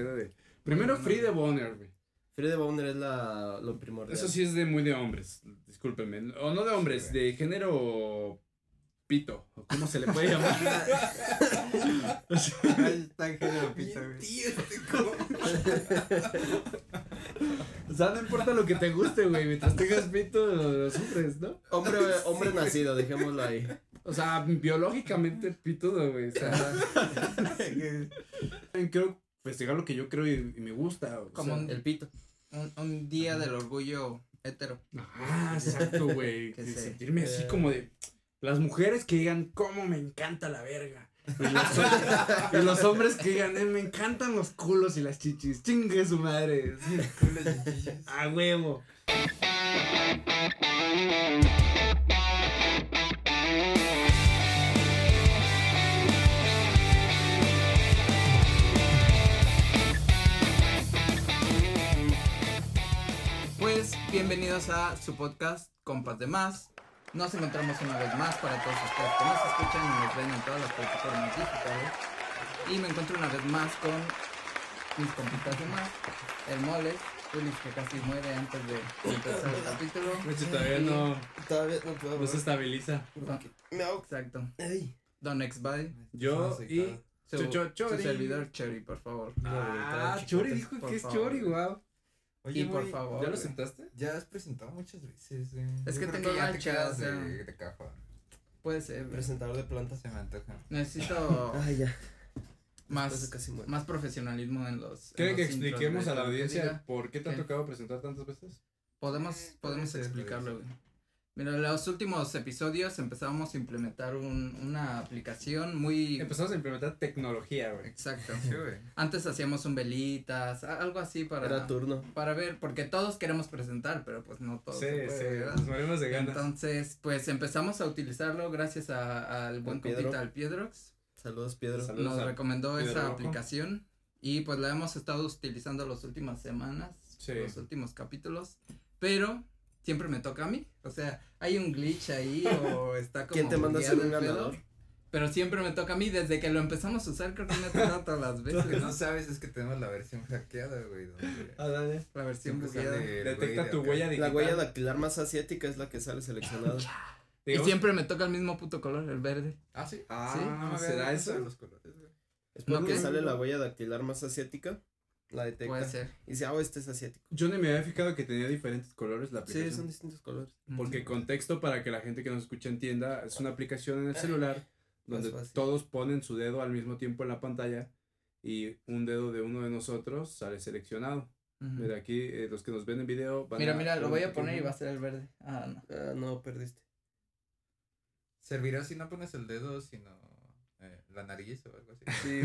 de. Primero Free de Boner, güey. Free de Boner es la, lo primordial. Eso sí es de muy de hombres, discúlpenme. O no de hombres, Sí, de género pito, o cómo se le puede llamar. O sea, Ahí está en género pito, güey. Tío, este o sea, no importa lo que te guste, güey, mientras tengas pito, lo sufres, ¿no? Hombre, hombre nacido, dejémoslo ahí. O sea, biológicamente pitudo, güey. O sea, quiero festejar lo que yo creo y, y me gusta. o Como sea, un- El pito. Un, un día del orgullo hetero. Ah, exacto, güey. De se- sentirme así eh. como de las mujeres que digan cómo me encanta la verga. Y los, hom- y los hombres que digan, eh, me encantan los culos y las chichis. Chingue su madre. Sí, A huevo. Bienvenidos a su podcast Compas de Más. Nos encontramos una vez más para todos ustedes que nos escuchan y nos ven en todas las plataformas digitales. Y me encuentro una vez más con mis compitas de más, el Moles, Ulis que casi muere antes de empezar el capítulo. Pues todavía no, Todavía no puedo. no se estabiliza. Exacto. Don Exbody. Yo y. Su, Cho- cho- su Chori. servidor Chori, por favor. Ah, Chori dijo que es. Chori, wow. Oye, Y por favor, ¿Ya lo sentaste? Ya has presentado muchas veces, güey. Es Yo que tengo ya te quedas o sea. de. Puede ser. Presentador de plantas. Se me antoja. Necesito Ay, ya. más, casi más profesionalismo en los. en ¿Quieren que expliquemos a la que audiencia por qué te ha tocado presentar tantas veces? Podemos, Eh, podemos explicarlo, güey. Mira, en los últimos episodios empezábamos a implementar un, una aplicación muy. Empezamos a implementar tecnología, güey. Exacto. Sí, güey. Antes hacíamos un velitas, algo así para. Era turno. Para ver, porque todos queremos presentar, pero pues no todos. Sí, se puede, sí, ¿verdad? nos morimos de ganas. Entonces, pues empezamos a utilizarlo gracias a- al buen compita, al Piedrox. Saludos, Piedro. Saludos. Nos recomendó Piedro esa Rojo. aplicación y pues la hemos estado utilizando las últimas semanas, Sí. los últimos capítulos, pero siempre me toca a mí, o sea, hay un glitch ahí o está como ¿Quién te manda a ser un pedo, ganador? Pero siempre me toca a mí, desde que lo empezamos a usar creo que me ha tocado todas las Lo veces, que ¿no? no sabes es que tenemos la versión hackeada, güey. Ah, dale. La versión bugueada. el Detecta de tu huella digital. La huella dactilar más asiática es la que sale seleccionada. Y siempre me toca el mismo puto color, el verde. Ah, sí. Ah, Sí, ¿será de eso? Los colores, güey. Después ¿No que qué? sale la huella dactilar más asiática, la detecta. Puede ser. Y dice, ah, este es asiático. Yo ni me había fijado que tenía diferentes colores la Sí, aplicación. son distintos colores. Porque contexto para que la gente que nos escucha entienda, es una aplicación en el celular donde todos ponen su dedo al mismo tiempo en la pantalla y un dedo de uno de nosotros sale seleccionado. Mira aquí eh, los que nos ven en video van Mira, a mira, lo voy a poner y va a ser el verde. Ah, no. Ah, no, perdiste. ¿Servirá si no pones el dedo, sino la nariz o algo así? Sí,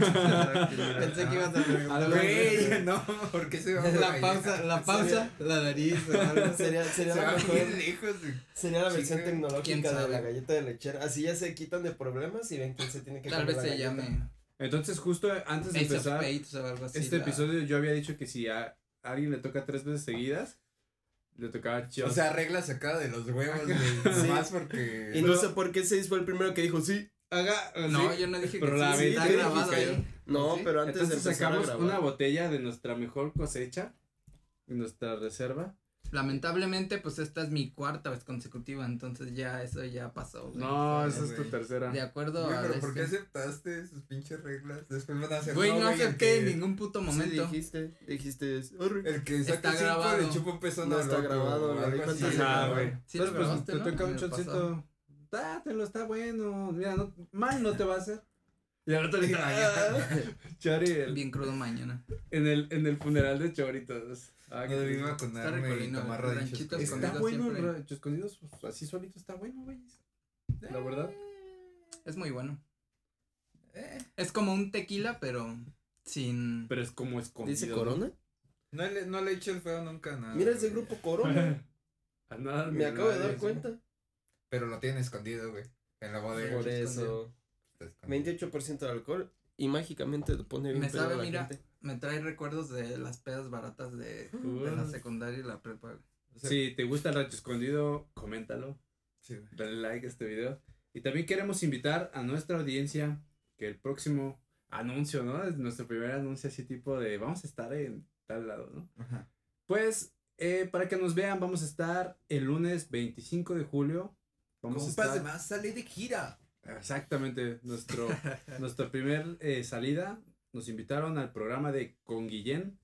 Pensé que ibas a preguntar. Güey, no, ¿por qué se va La pausa, la pausa, la nariz o algo. Sería, sería, Se la mejor, bien lejos, güey. sería la versión Chinga. ¿Quién tecnológica de la galleta de lechera. Así ya se quitan de problemas y ven quién se tiene que Tal vez la se galleta. llame Entonces justo antes de Ace empezar Spades o algo así. este la- episodio yo había dicho que si a alguien le toca tres veces seguidas, le tocaba O sea, regla sacada de los huevos, güey. Sí. Nomás porque. Y no sé por qué Seis fue el primero que dijo sí. Haga No, sí. yo no dije Pero que la sí, está grabado ahí. No, ¿Sí? pero antes Entonces de empezar a sacamos grabar. una botella de nuestra mejor cosecha, de nuestra reserva. Lamentablemente, pues esta es mi cuarta vez consecutiva, entonces ya eso ya pasó. güey. No, esa es tu tercera. De acuerdo Güey, a. pero ¿por qué aceptaste sus pinches reglas? Después van a hacer. Güey, no el acepté en ningún puto Sí, momento. dijiste, dijiste. "Arre". El que Está saca cinco grabado. le chupa un peso No no está grabado, grabar. güey. Sí lo Entonces, pues, grabaste, te ¿no? toca un choncito. Dátelo, está bueno. Mira, no, mal no te va a hacer. Y ahora te dije, Ah, Chori, el- Bien crudo mañana. en el, en el funeral de Choritos. Ah, No qué me triste. iba con Está arma y tomar Está bueno, rancho escondidos, pues, así solito está bueno, güey. La verdad. Es muy bueno. Eh, Es como un tequila, pero sin. Pero es como escondido. Dice ¿no? Corona. no, le, no le he hecho el feo nunca a nada. Mira ese grupo Corona. A nada, Me acabo de dar cuenta. Pero lo tiene escondido, güey. En la bodega. Por eso. Está escondido. 28% de alcohol y mágicamente te pone bien Me sabe, la mira. gente. Me trae recuerdos de las pedas baratas de, de la secundaria y la prepa. güey. O sea, Si te gusta el rancho escondido, coméntalo. sí, güey. Dale like a este video. Y también queremos invitar a nuestra audiencia que el próximo anuncio, ¿no? Es nuestro primer anuncio así tipo de vamos a estar en tal lado, ¿no? Ajá. Pues, eh, para que nos vean, vamos a estar el lunes 25 de julio. Vamos a Compas estar... de más sale de gira. Exactamente, nuestro, nuestra primer eh, salida, nos invitaron al programa de Con Guillén,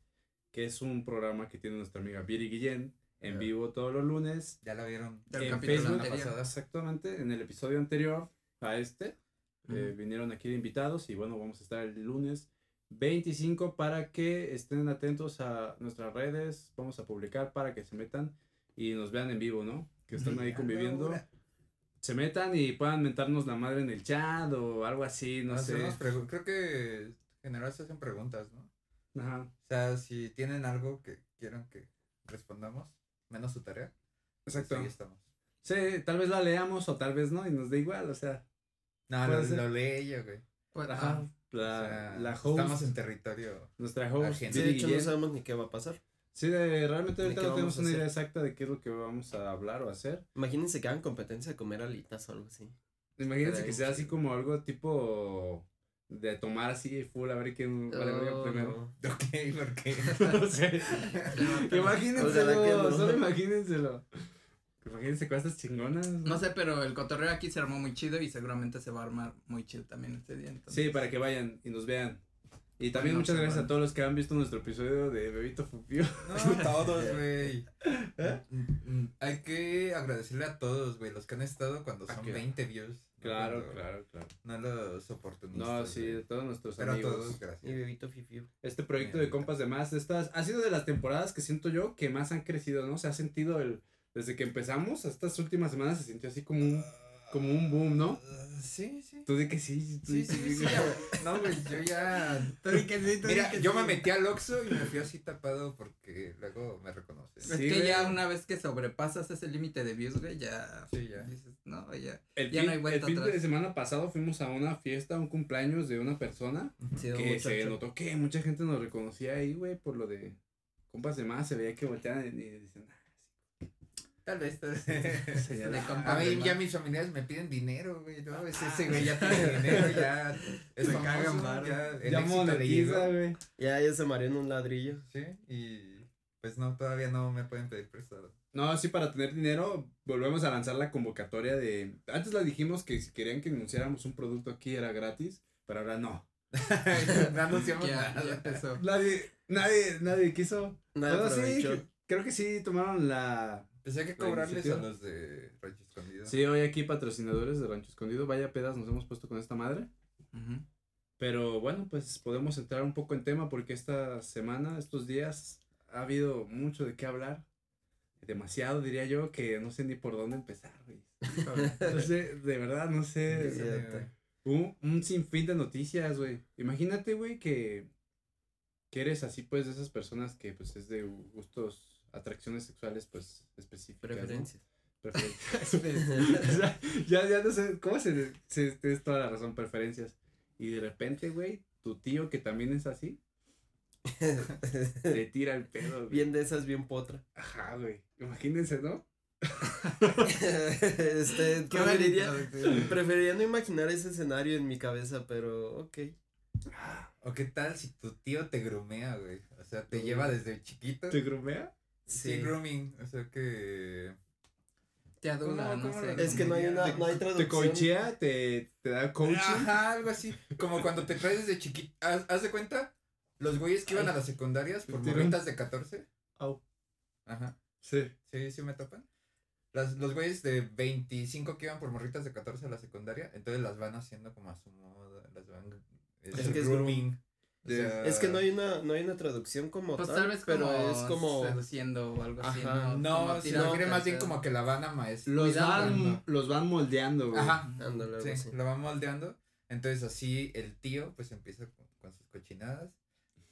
que es un programa que tiene nuestra amiga Viri Guillén, en vivo todos los lunes, Ya la vieron. Del en Facebook, anterior. exactamente, en el episodio anterior a este, eh, vinieron aquí de invitados y bueno, vamos a estar el lunes 25 para que estén atentos a nuestras redes, vamos a publicar para que se metan y nos vean en vivo, ¿no? Que están ahí conviviendo ahora. Se metan y puedan mentarnos la madre en el chat o algo así, no sé. Creo que en general se hacen preguntas, ¿no? Ajá. O sea, si tienen algo que quieran que respondamos, menos su tarea. pues Exacto. Ahí estamos. Sí, tal vez la leamos o tal vez no y nos da igual, o sea. No, lo, lo lee ella, güey. Pues, Ajá. La, O sea, la host, Estamos en territorio. nuestra host. Sí, de hecho no sabemos ni qué va a pasar. Sí, de, realmente ¿De ahorita no tenemos una idea exacta de qué es lo que vamos a hablar o hacer. Imagínense que hagan competencia de comer alitas o algo así. Imagínense que sea así como algo tipo de tomar así full a ver quién vale Oh, primero. no. Ok, ¿por qué? no sé. Imagínenselo, no. solo imagínenselo. Imagínense cosas chingonas. No sé, pero el cotorreo aquí se armó muy chido y seguramente se va a armar muy chido también este día. entonces. Sí, para que vayan y nos vean. Y también muchas gracias a todos los que han visto nuestro episodio de Bebito Fupio. No, todos, güey. Mm, mm, Hay que agradecerle a todos, güey, los que han estado cuando Ah, son que- 20 views. ¿no? Claro, Cuando- claro, claro. No los oportunistas. No, sí, de todos nuestros Pero a amigos. todos, Y gracias. bebito fifiu. Este proyecto de compas de más, estas, ha sido de las temporadas que siento yo que más han crecido, ¿no? Se ha sentido el, desde que empezamos, estas últimas semanas se sintió así como un, como un boom, ¿no? Sí, sí. Tú di que sí, tú Sí, di que sí, sí. No, güey, yo ya. Tú di que sí, tú di Mira, que yo sí. me metí al Oxxo y me fui así tapado porque luego me reconocen. Es que güey. ya una vez que sobrepasas ese límite de views, güey, ya. Sí, ya. Dices, no, ya. El Ya fin, no hay vuelta el fin de semana pasado fuimos a una fiesta, un cumpleaños de una persona que se notó que mucha gente nos reconocía ahí, güey, por lo de compas de más, se veía que volteaban y decían, "Ah, Tal vez, tal vez. señala". De compas A mí ya mis familiares me piden dinero, güey. No, es ese güey ya tiene dinero, ya es Se famoso, cagan ya el Ya monetiza, güey. Ya, ya se mareó en un ladrillo. Sí, y pues no, todavía no me pueden pedir prestado. No, sí, para tener dinero, volvemos a lanzar la convocatoria de. Antes la dijimos que si querían que anunciáramos un producto aquí era gratis, pero ahora no. no anunciamos Ya, ya nada. empezó. Nadie, nadie, nadie quiso. Nadie Bueno, sí, creo que sí tomaron la. Pues hay que cobrarles a los de Rancho Escondido. Sí, hoy aquí patrocinadores de Rancho Escondido, vaya pedas nos hemos puesto con esta madre. Ujú. Pero bueno, pues podemos entrar un poco en tema porque esta semana, estos días, ha habido mucho de qué hablar. Demasiado, diría yo, que no sé ni por dónde empezar, güey. No sé, de verdad, no sé. Un, un sinfín de noticias, güey. Imagínate, güey, que, que eres así, pues, de esas personas que, pues, es de gustos, atracciones sexuales, pues, específicas. ¿no? Preferencias. Preferencias. Ya, ya no sé, ¿cómo se, se, tienes toda la razón, preferencias. Y de repente, güey, tu tío que también es así, te tira el pedo, güey. bien de esas, bien potra. Ajá, güey. Imagínense, ¿no? este, Qué preferiría, preferiría no imaginar ese escenario en mi cabeza, pero ok. O qué tal si tu tío te grumea, güey. O sea, te lleva desde chiquito. ¿Te grumea? Sí, Sí. grooming. O sea que. Te adula, ¿Cómo- no cómo sé. Es que no hay una, no hay Te traducción. coachea, te, te da coaching. Ajá, algo así. Como cuando te traes desde chiquito. ¿Haz, haz de cuenta? Los güeyes que iban a las secundarias por morritas de 14. Au. Ajá. Sí. Sí, sí me topan. Las, los güeyes de 25 que iban por morritas de 14 a la secundaria, entonces las van haciendo como a su moda, las van es, Es que es grooming. Es que no hay una, no hay una traducción como Pues tal, tal vez pero como es como seduciendo o algo así. No, se tirando refiere más bien como que la van a maestrar. Los van, los van moldeando, güey. Ajá. Ándale, Sí, así. lo van moldeando. Entonces así el tío pues empieza con, con sus cochinadas.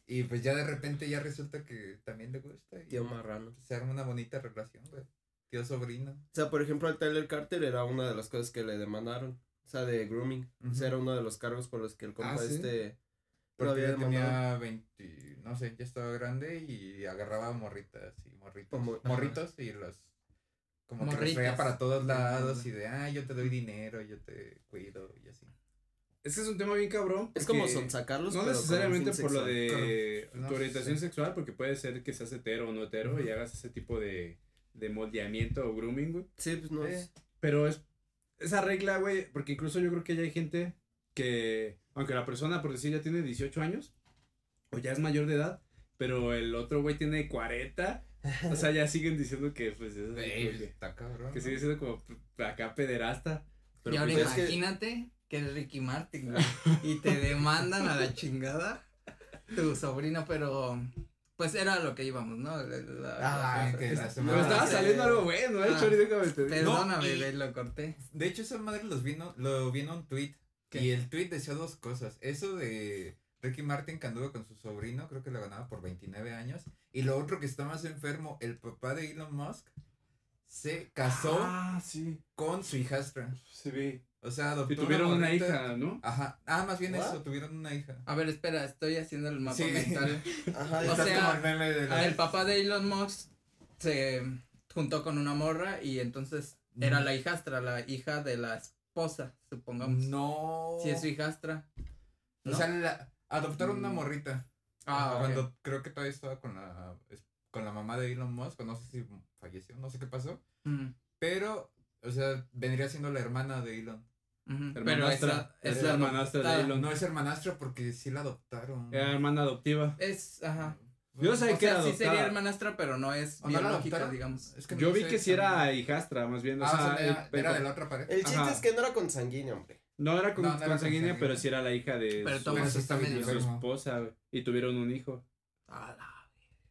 Y pues ya de repente ya resulta que también le gusta. Y Tío marrano. se arma una bonita relación, güey. Tío sobrino. O sea, por ejemplo, al Tyler Carter era una de las cosas que le demandaron. O sea, de grooming. O sea, era uno de los cargos por los que el compa Ah, ¿sí? este Porque había él demandado. tenía 20, no sé, ya estaba grande y agarraba morritas y morritos. Como- morritos y los como que los Morritas. traía para todos lados y de, ah, yo te doy dinero, yo te cuido y así. Es que es un tema bien cabrón. Es como porque sonsacarlos, No pero necesariamente por lo sexual. de. No, tu orientación sí. sexual, porque puede ser que seas hetero o no hetero y hagas ese tipo de, de moldeamiento o grooming, güey. Sí, pues no es. Pero es esa regla, güey, porque incluso yo creo que ya hay gente que, aunque la persona, por decir, ya tiene 18 años, o ya es mayor de edad, pero el otro güey tiene 40, o sea, ya siguen diciendo que, pues, es Güey, como que, está cabrón. que ¿no? sigue siendo como acá pederasta. Pero y ahora pues, es que- imagínate que... es Ricky Martin, güey, y te demandan a la chingada tu sobrino, pero pues era lo que íbamos, ¿no? La- la- Ah, la- que la pero estaba saliendo algo bueno, eh, Ah. Chori, déjame te digo. Perdóname, No, y- lo corté. De hecho, esa madre los vino, lo vino un tweet. ¿Qué? Y el tweet decía dos cosas. Eso de Ricky Martin que anduvo con su sobrino, creo que le ganaba por 29 años. Y lo otro que está más enfermo, el papá de Elon Musk se casó Ah, sí, con su hijastra. sí vi. O sea, adoptó Y tuvieron una hija, ¿no? Ajá. Ah, más bien ¿What? eso, tuvieron una hija. A ver, espera, estoy haciendo el mapa Sí. mental. Ajá, O sea, como el meme de la- El papá de Elon Musk se juntó con una morra y entonces era la hijastra, la hija de la esposa, supongamos. No. Si es su hijastra. ¿no? O sea, la- adoptaron una Mm. morrita. ah. Cuando creo que todavía estaba con la, con la mamá de Elon Musk, no sé si falleció, no sé qué pasó. Mm, Pero, o sea, vendría siendo la hermana de Elon. Pero Hermanastra, es es la hermanastra de. Elon. No es hermanastra porque sí la adoptaron. Era hermana adoptiva. Es, ajá. Yo sabía O que sea, era sí sería hermanastra, pero no es ¿O no biológica, adoptaron? digamos. Es que Yo no vi sé que sí exactamente. era hijastra, más bien. O Ah, o sea, sea, era, el- era de la otra pareja. El chiste Ajá. es que no era consanguíneo, hombre. No era con, No, no consanguínea, consanguínea. pero sí era la hija de Pero su, sí su enfermo. esposa, güey, y tuvieron un hijo. Ah, la-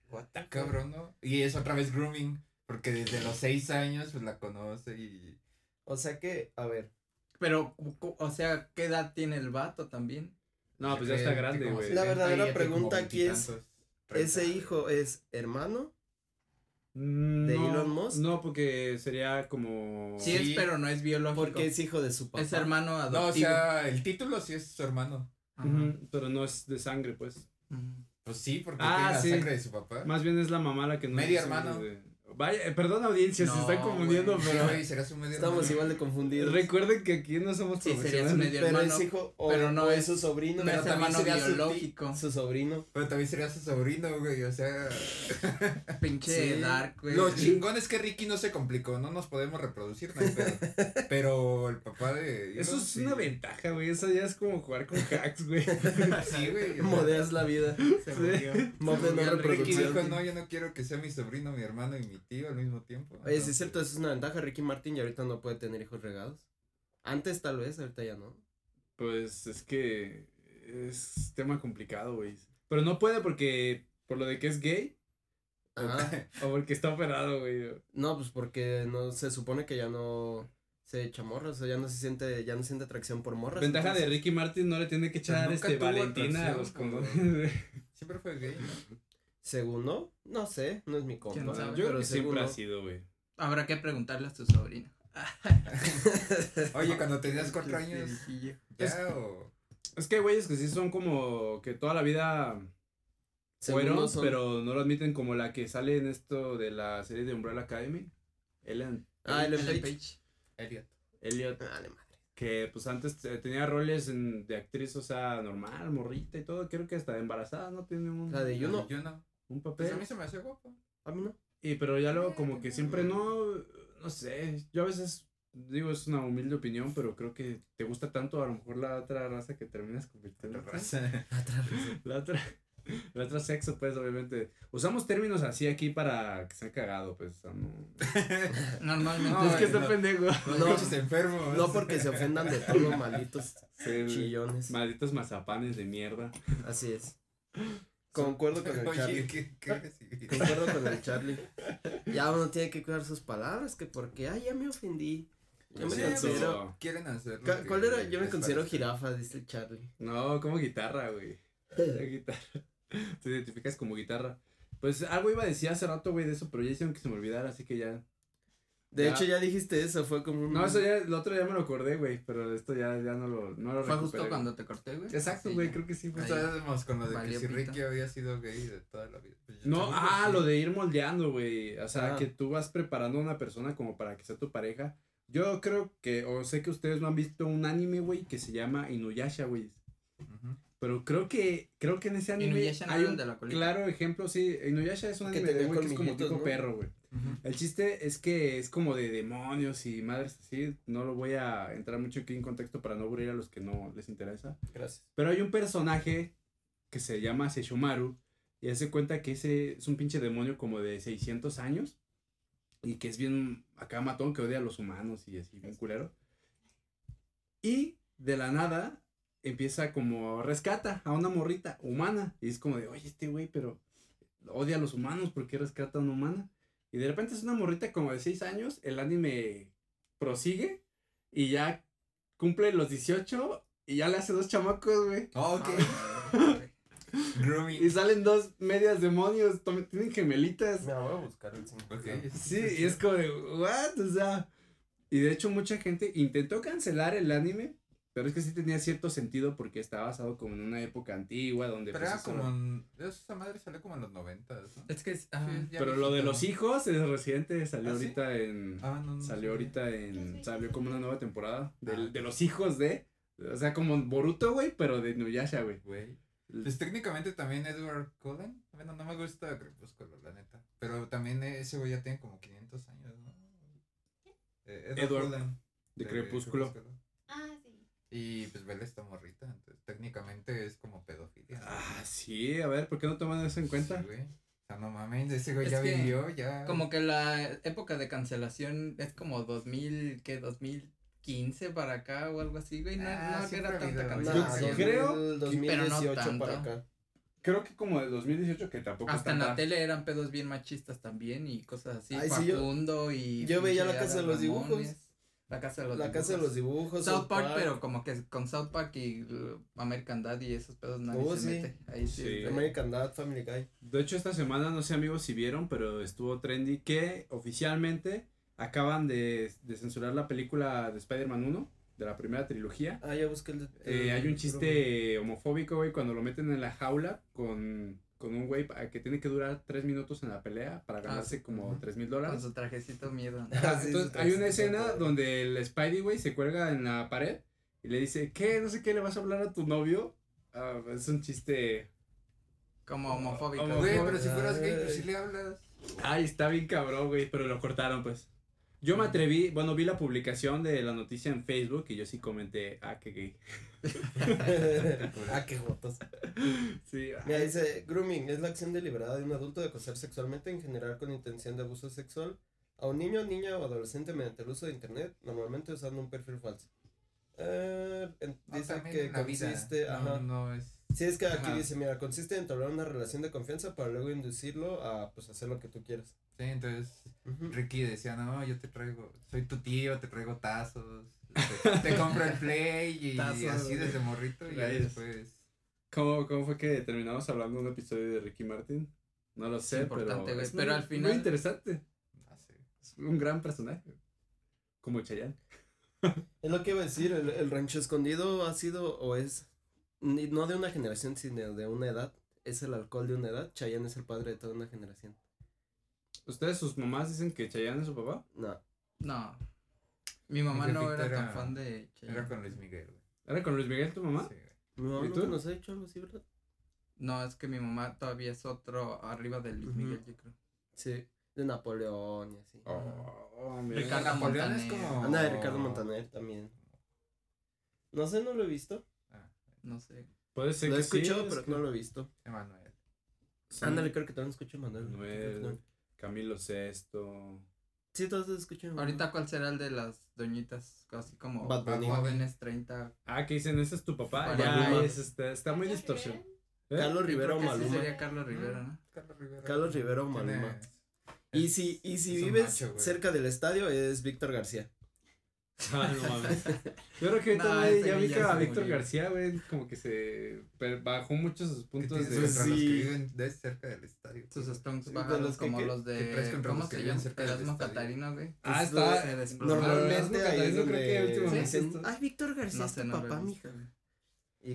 What the? Cabrón, ¿no? Y es otra vez grooming. Porque desde los seis años, pues la conoce y. O sea que, a ver. Pero, o sea, ¿qué edad tiene el vato también? No, pues ya está grande, güey. La 70 y verdadera pregunta aquí es. ¿Ese hijo es hermano? Mm, ¿De no, Elon Musk? No, porque sería como. Sí, es, pero no es biológico. Porque es hijo de su papá. es hermano No, o adoptivo. sea, el título sí es su hermano. Ajá. Ujú, pero no es de sangre, pues. Pues sí, porque Ah, tiene la sangre de su papá. Más bien es la mamá la que no Medio es de hermano. de- Vaya, eh, perdón audiencia, se están confundiendo, pero su medio Estamos hermano. igual de confundidos. recuerden que aquí no somos Sí, sería su profesionales. medio pero hermano. es hijo o, pero no o es su sobrino. no Pero es también hermano sería su biológico. Su sobrino. Pero también sería su sobrino, güey, o sea. Pinche Sí. Dark, güey. Lo chingón es que Ricky no se complicó, no nos podemos reproducir, no. Pero el papá de. Eso es sí. una ventaja, güey. Eso ya es como jugar con hacks, güey. Sí, güey. Modeas la vida. Se Sí. murió. Murió el Ricky. Dijo, no, yo no quiero que sea mi sobrino, mi hermano y mi tío al mismo tiempo. Oye, sí Entonces, es cierto, eso es una ventaja. Ricky Martin y ahorita no puede tener hijos regados. Antes tal vez, ahorita ya no. Pues es que es tema complicado, güey. Pero no puede porque, por lo de que es gay, Ajá. o porque está operado, güey. No, pues porque no se supone que ya no se echa morras, o sea, ya no se siente, ya no siente atracción por morras. Ventaja de entonces- Ricky Martin no le tiene que echar este Valentina a los condones. Siempre fue gay, ¿no? Según no, no sé, no es mi compa. ¿Quién sabe? Yo creo que siempre ha no. sido, güey. Habrá que preguntarle a tu sobrino. Oye, cuando tenías cuatro años, Viejillo. ¿ya o...? Es que hay güeyes que sí son como que toda la vida fueron, no son- pero no lo admiten como la que sale en esto de la serie de Umbrella Academy. Ellen. Ah, Ellen Ellen Page. Page. Elliot. Elliot. Ah, de madre. Que pues antes tenía roles en- de actriz, o sea, normal, morrita y todo. Creo que hasta embarazada, ¿no? Tiene un, La de Juno. No. un Pues papel. a mí se me hace guapo. A mí no. Y pero ya luego como que siempre no, no sé, yo a veces digo es una humilde opinión, pero creo que te gusta tanto a lo mejor la otra raza que terminas convirtiendo. La otra, la otra sexo, pues obviamente. Usamos términos así aquí para que se han cagado, pues. no. Normalmente. No, es que no. está pendejo. Los No. pinches enfermos. No porque se ofendan de todo, malditos Sí, chillones. Malditos mazapanes de mierda. Así es. Concuerdo con el Oye, Charlie. ¿qué, qué? Concuerdo con el Charlie. Ya uno tiene que cuidar sus palabras, que porque, ay, ya me ofendí. Yo me Sí, considero. quieren hacer ¿Cuál era? Yo me considero parece. jirafa, dice el Charlie. No, como guitarra, güey. La guitarra. Te identificas como guitarra. Pues algo iba a decir hace rato, güey, de eso, pero ya hicieron que se me olvidara, así que ya. De Ya. hecho, ya dijiste eso, fue como un. No, eso ya, el otro ya me lo acordé, güey, pero esto ya, ya no lo, no lo Fue justo cuando te corté, güey. Exacto, Sí, güey, ya. creo que sí fue. Ahí. Estábamos con lo de que si. Ricky había sido gay de toda la vida. Pues, No, ah, sí. lo de ir moldeando, güey. O sea, Ah. que tú vas preparando a una persona como para que sea tu pareja. Yo creo que, o sé que ustedes no han visto un anime, güey, que se llama Inuyasha, güey. Pero creo que, creo que en ese anime Inuyasha no hay un de la colita. claro ejemplo, sí. Inuyasha es un anime de güey que es como tipo ¿no? perro, güey. El chiste es que es como de demonios y madres así. No lo voy a entrar mucho aquí en contexto para no aburrir a los que no les interesa. Gracias. Pero hay un personaje que se llama Seishomaru y hace cuenta que ese es un pinche demonio como de 600 años y que es bien acá matón, que odia a los humanos y así, bien culero. Y de la nada empieza como rescata a una morrita humana y es como de, oye, este güey, pero odia a los humanos, ¿por qué rescata a una humana? Y de repente es una morrita como de 6 años, el anime prosigue y ya cumple los 18 y ya le hace dos chamacos, güey. Ah, ok. Ah, Grooming. Y salen dos medias demonios, tienen gemelitas. Me voy a buscar el cinco. Ok. Sí, y es como de, what, o sea. Y de hecho mucha gente intentó cancelar el anime, pero es que sí tenía cierto sentido porque está basado como en una época antigua donde... Pero pues, era como en. Esa madre salió como en los noventas, ¿no? Es que es, ah, Sí, Pero lo de los hijos es reciente, salió ¿Ah, sí? ahorita en... Ah, no, no. Salió ahorita en... Salió como una nueva temporada del- Ah. de los hijos de... O sea, como Boruto, güey, pero de Nuyasha, güey. Güey. Pues técnicamente también Edward Cullen. Bueno, no me gusta Crepúsculo, la neta. Pero también ese güey ya tiene como 500 años, ¿no? Eh, Edward, Cullen, De Crepúsculo. Y pues Bella está morrita. Entonces técnicamente es como pedofilia. ¿no? Ah, sí, a ver, ¿por qué no toman eso en cuenta? Sí, güey. O sea, no mames, ese güey Es ya que vivió, ya. Como que la época de cancelación es como 2000, ¿qué? 2015 para acá o algo así, güey. No, Ah, no era tanta habido, Yo cancelación. creo- 2018 tanto. para acá. Creo que como del 2018 que tampoco Hasta en la tele eran pedos bien machistas también y cosas así. Ay, sí, yo- Facundo y. yo veía La Casa de los Dibujos. La casa de los La dibujos. casa de los dibujos. South Park, pero como que con South Park y uh, American Dad y esos pedos nadie Oh, se sí. mete. Ahí sí. Sí. American Dad, Family Guy. De hecho, esta semana, no sé amigos si vieron, pero estuvo trendy que oficialmente acaban de, de censurar la película de Spider-Man 1, de la primera trilogía. Ah, ya busqué el. Eh, el- hay un chiste homofóbico, güey, cuando lo meten en la jaula con, con un güey pa- que tiene que durar tres minutos en la pelea para ganarse sí. como tres mil Con dólares. su trajecito miedo. ¿no? Ah, sí, Entonces, sí, hay sí, una sí, escena sí. donde el Spidey, güey, se cuelga en la pared y le dice, ¿qué? No sé qué, ¿le vas a hablar a tu novio? Ah, es un chiste... Como homofóbico. Homo- Güey, pero si fueras gay, ay. pues si le hablas. Ay, está bien cabrón, güey, pero lo cortaron, pues. Yo me atreví, bueno, vi la publicación de la noticia en Facebook y yo sí comenté, ah, qué gay. ah, qué jotos. Sí, Mira, dice, grooming es la acción deliberada de un adulto de acosar sexualmente en general con intención de abuso sexual a un niño, niña o adolescente mediante el uso de internet, normalmente usando un perfil falso. Eh, en- Ah, dice que la vida, consiste, no, no es. Sí, es que aquí Ajá. dice, mira, consiste en entablar una relación de confianza para luego inducirlo a, pues, hacer lo que tú quieras. Sí, entonces. Ricky decía, no, yo te traigo, soy tu tío, te traigo tazos, te, te compro el play y Tazos, así desde morrito y Rayos. después. ¿Cómo, ¿Cómo fue que terminamos hablando de un episodio de Ricky Martin? No lo sé, pero, es pero muy- al final- Muy interesante, sé. es un gran personaje. Como Chayanne. Es lo que iba a decir, el, el rancho escondido ha sido o es, no de una generación, sino de una edad. Es el alcohol de una edad. Chayanne es el padre de toda una generación. ¿Ustedes, sus mamás dicen que Chayanne es su papá? No. No. Mi mamá no era, tan fan de Chayanne. Era con Luis Miguel, güey. ¿Era con Luis Miguel tu mamá? Sí, güey. Mi mamá ¿Y tú? nos ha hecho algo así, ¿verdad? No, es que mi mamá todavía es otro arriba de Luis. Miguel, yo creo. Sí. De Napoleón y así. Oh, mira. Ricardo Napoleón es Montaner. como. Anda de Ricardo Montaner también. No sé, no lo he visto. No sé. Puede ser Lo he que sí, escuchado, es pero que- no lo he visto. Emanuel. sí. Ándale, creo que también escucho a Manuel. Manuel. Camilo Sesto. Sí, todos escuchan. Ahorita, ¿cuál será el de las doñitas? Así como Bad Bunny. jóvenes 30. Ah, que dicen, ese es tu papá. Ya, es, está, está muy ¿Carlos distorsionado. ¿Eh? Carlos Rivera o sí Maluma. sería Carlos Rivera, ¿no? Carlos Rivera. Carlos Rivera o Maluma. Y si, y si vives macho, cerca del estadio, es Víctor García. Ah, no mames. Yo creo que ahorita No, ya vi que a Víctor murió. García, güey, como que se bajó mucho sus que puntos de... contra los que Sí. viven de cerca del estadio. Sus stonks Sí, bajados de los que- como que- los que de. contra ¿Cómo que se viven llama? Erasmo. Catarino, güey. Ah, Pues, está... Normalmente Erasmo ahí es Catarino creo que donde últimamente dicen, está- ay, Víctor García es tu papá, mija.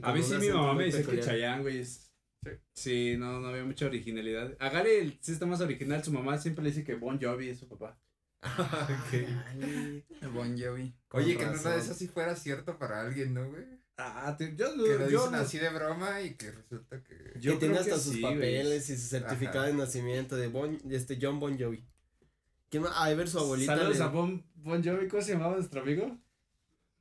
A mí sí mi mamá me decía que. Chayanne, güey, es... Sí. Sí, no, no había mucha originalidad. A Gary sí está más original, su mamá siempre le dice que Bon Jovi es su papá. Ay, El Bon Jovi. Oye, que en una de razón. esas sí fuera cierto para alguien, ¿no, güey? Ah, te- yo, Que lo yo dicen no- así de broma y que resulta que. Yo que tiene creo que hasta sus sí, papeles y su certificado Ajá. de nacimiento de bon, este John Bon Jovi. ¿Quién más? Ah, a ver su abuelita. Saludos le- a Bon, bon Jovi, ¿cómo se llamaba nuestro amigo?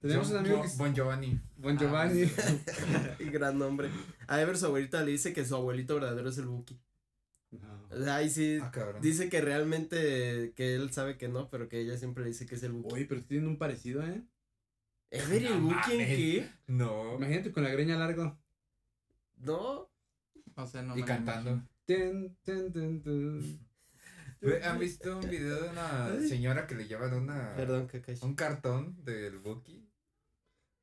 Tenemos un amigo Bon- que es Bon Giovanni. Bon Ah, Giovanni. Gran nombre. A ver su abuelita le dice que su abuelito verdadero es el Buki. No. O sea, ahí sí. Ah. Dice que realmente que él sabe que no, pero que ella siempre le dice que es el Buki. Oye, pero tienen un parecido, ¿eh? ¿Ever y el Buki en qué? No. Imagínate con la greña larga. No. O sea, no y me cantando. Ten, ten, ten, ten. Güey, ¿Han visto un video de una señora que le llevan una Perdón, Kakashi. un cartón del Buki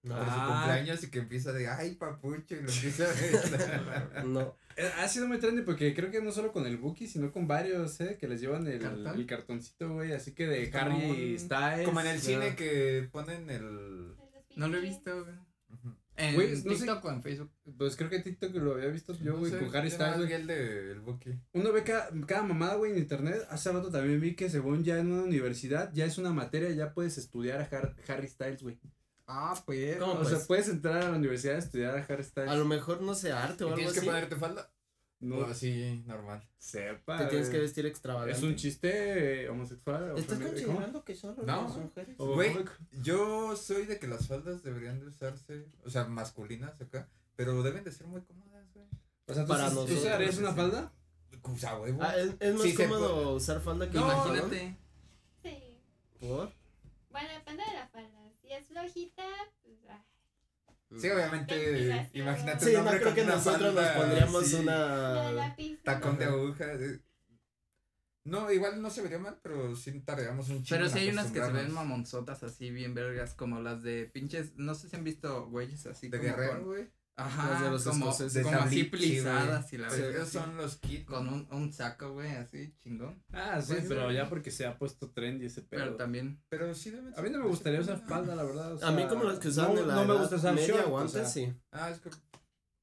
No. para su Ah. cumpleaños y que empieza de ay papucho y lo empieza a ver. No. Eh, Ha sido muy trendy porque creo que no solo con el Buki, sino con varios, ¿eh? Que les llevan el, ¿Cartón? el cartoncito, güey. Así que de Como Harry un- Styles. Como en el cine que ponen el No lo he visto, güey. Ujú. En Güey, no sé- TikTok o en Facebook. Pues creo que en TikTok lo había visto yo, No güey, sé, con Harry yo nada Styles, más güey. el de el Buki. Uno ve cada, cada mamada, güey, en internet. Hace rato también vi que según ya en una universidad, ya es una materia, ya puedes estudiar a Har- Harry Styles, güey. Ah, pues. ¿Cómo? O sea, pues? puedes entrar a la universidad a estudiar a Harry Styles. A lo mejor no sé arte o ¿Y algo tienes así. que ponerte falda? No así, normal. sepa. Te tienes que güey. vestir extravagante. Es un chiste eh, homosexual. o ¿Estás considerando que solo No. las mujeres? Güey. Yo soy de que las faldas deberían de usarse, o sea, masculinas acá, pero deben de ser muy cómodas, güey. O sea, ¿tú, Para ¿tú nosotros, usarías una falda? O sea, huevo. Ah, es, es más Sí, cómodo usar falda que No. Imagínate. Sí. ¿Por? Bueno, depende de la falda. Si es flojita, pues. ah. Sí, obviamente, Ventilación. imagínate Sí, un no hombre creo con que una nosotros nos falda pondríamos de una. Tacón de no. aguja. eh. No, igual no se vería mal, pero sí tardamos un chingo Pero sí hay unas que se ven mamonzotas así, bien vergas, como las de pinches. No sé si han visto güeyes así. De como guerrero, con- güey. Ajá, Las de los como, escoceses. como De así plisadas y la así, son los kits. Con un, un saco, güey, así, chingón. Ah, sí, Pues, pero güey. ya porque se ha puesto trendy ese pedo. Pero también. Pero sí deben A mí no me gustaría usar falda, la verdad. o A mí como las que usaban no, de la no me gusta usar media short, o o antes, sea, sí. Ah, es que,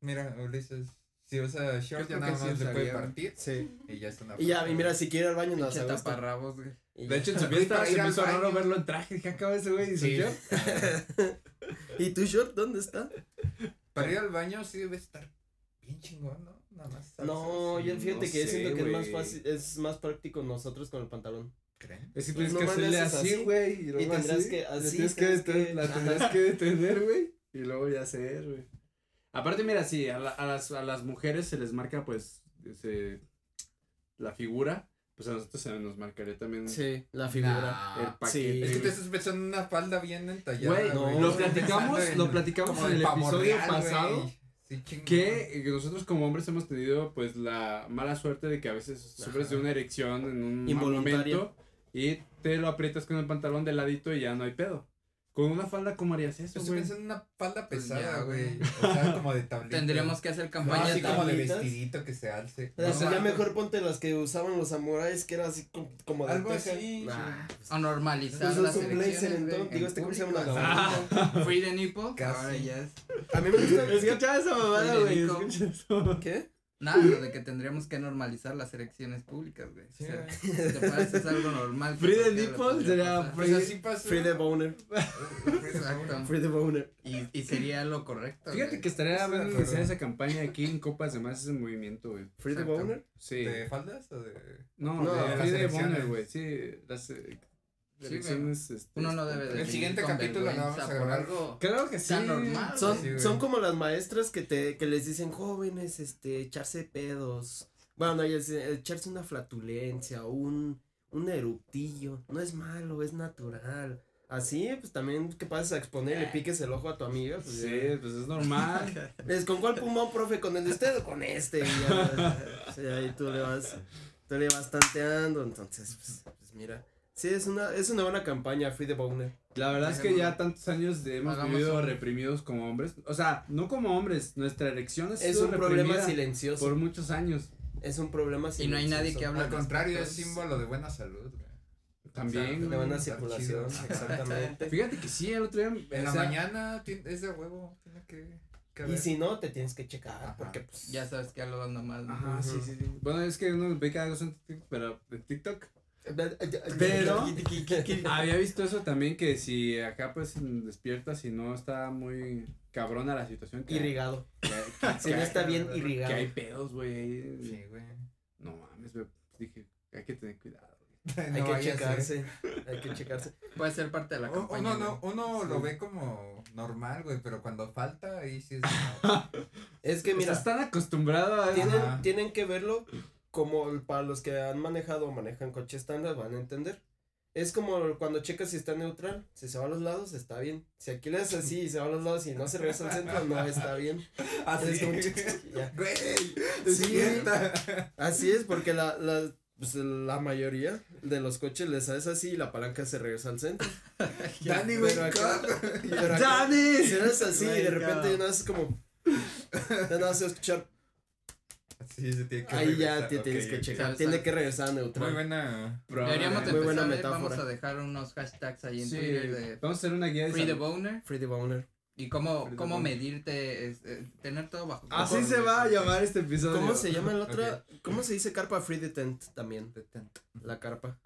mira, Ulises, si usa short ya nada sí más le puede partir Sí. y ya está Y ya, y mira, si quiere ir al baño, no se taparrabos, güey. De hecho, en su fiesta se me hizo raro verlo en traje. Dije, acaba ese güey. Y Sí. yo, ¿Y tu short dónde está? Para ir al baño sí debe estar bien chingón, ¿no? Nada más. No, yo fíjate no que sé, siento que es más fácil, es más práctico nosotros con el pantalón. ¿Creen? Es que Pues tienes no que hacerle así, güey. Y, luego tendrás así, que- así tienes que que- La tendrás que detener, güey. Y luego ya hacer, güey. Aparte, mira, sí, a, la- a, las, a las mujeres se les marca, pues, ese, la figura. Pues a nosotros se nos marcaría también Sí, la figura. Nah. el paquete. Sí. Es que te estás pensando en una falda bien entallada. Güey, no, lo platicamos, pensando lo platicamos en el episodio real, pasado. Sí. Que eh, nosotros como hombres hemos tenido pues la mala suerte de que a veces sufres de una erección en un momento y te lo aprietas con el pantalón de ladito y ya no hay pedo. Con una falda, ¿cómo harías eso, güey? pensando en una falda Pues pesada, güey. O sea, como de tablita. Tendríamos que hacer No, campaña así como de vestidito que se alce. O sea, No, ya no, mejor ponte las que usaban los samuráis, que era así como, como de Algo teja. así, Nah, O normalizar Pues las es un blazer, entonces, digo, este cómo se llama gabardina. Free the nipple, Casi. ahora ya es. A mí me gusta, Escucha esa mamada, güey. ¿Qué? Nada, lo de que tendríamos que normalizar las elecciones públicas, güey. Sí, o sea, te parece es algo normal. que Free the cualquiera nipple podría sería pasar. Pues así pasó. Free the boner. Exacto. Free the boner. Y, y sería lo correcto. Fíjate güey. que estaría acuerdo. iniciar esa campaña aquí en Copas de Más ese movimiento, güey. Free the boner. Sí. ¿De faldas o de.? No, No, de Free elecciones. Bonner, güey. Sí, las eh, Sí, elecciones. este, Uno no debe de. El siguiente capítulo vergüenza vamos a por grabar. algo Claro que sí. tan normal. Son, Sí, son como las maestras que te que les dicen jóvenes este echarse pedos bueno no echarse una flatulencia o un un eructillo no es malo es natural así pues también que pases a exponer y le piques el ojo a tu amiga pues Sí, ya. pues es normal. Es, con cuál pulmón profe con el de usted o con este y ya, sí, ahí tú le vas tú le vas tanteando entonces pues, pues mira sí es una es una buena campaña Free the Boner La verdad es que ya tantos años de hemos Hagamos vivido un- reprimidos como hombres. O sea, no como hombres. Nuestra erección ha es sido un problema reprimida silencioso por muchos años. es un problema Y silencioso no hay nadie que hable Al contrario, es símbolo de buena salud, güey. También, O de buena está circulación chido. exactamente Fíjate que sí, el otro día. En o la sea, mañana ti- es de huevo, tiene que, que Y haber. si no, te tienes que checar, Ajá. porque pues... Ya sabes que algo anda mal. ¿no? Ajá, sí, sí, sí. Bueno, es que uno ve cada cosa en TikTok, pero en TikTok. Pero- Había visto eso también que si acá pues despiertas y no está muy cabrona la situación. Que Irrigado. que- que- Si no está bien que irrigado. hay pedos, güey. Sí, güey. No mames, güey. Dije, hay que tener cuidado. Hay No que checarse. Hay que checarse. Puede ser parte de la campaña. Uno, no, uno lo ve como normal, güey, pero cuando falta, ahí sí es. Es que mira, Estás tan acostumbrado a tienen, tienen que verlo como para los que han manejado o manejan coche estándar van a entender. Es como cuando checas si está neutral, si se va a los lados está bien. Si aquí le haces así y se va a los lados y no se regresa al centro, no está bien. Así Es como ya. Güey, Sí. Así es, porque la, la, pues, la mayoría de los coches les haces así y la palanca se regresa al centro. Dani, güey, ¡Dani! si eres así y de repente ya nada es como. Ya nada se escuchar. Sí, se tiene que Ahí ya te tienes que checar. Tiene que regresar a Muy neutral. buena. Deberíamos de Muy buena ¿eh? metáfora. Vamos a dejar unos hashtags ahí en Sí, Twitter de vamos a hacer una guía de Free the. Boner Free the boner. y cómo, Free cómo medirte, es, eh, tener todo bajo Así control, se va a llamar este episodio. ¿Cómo se llama el otro? ¿Cómo se dice carpa? Free the tent también. La carpa.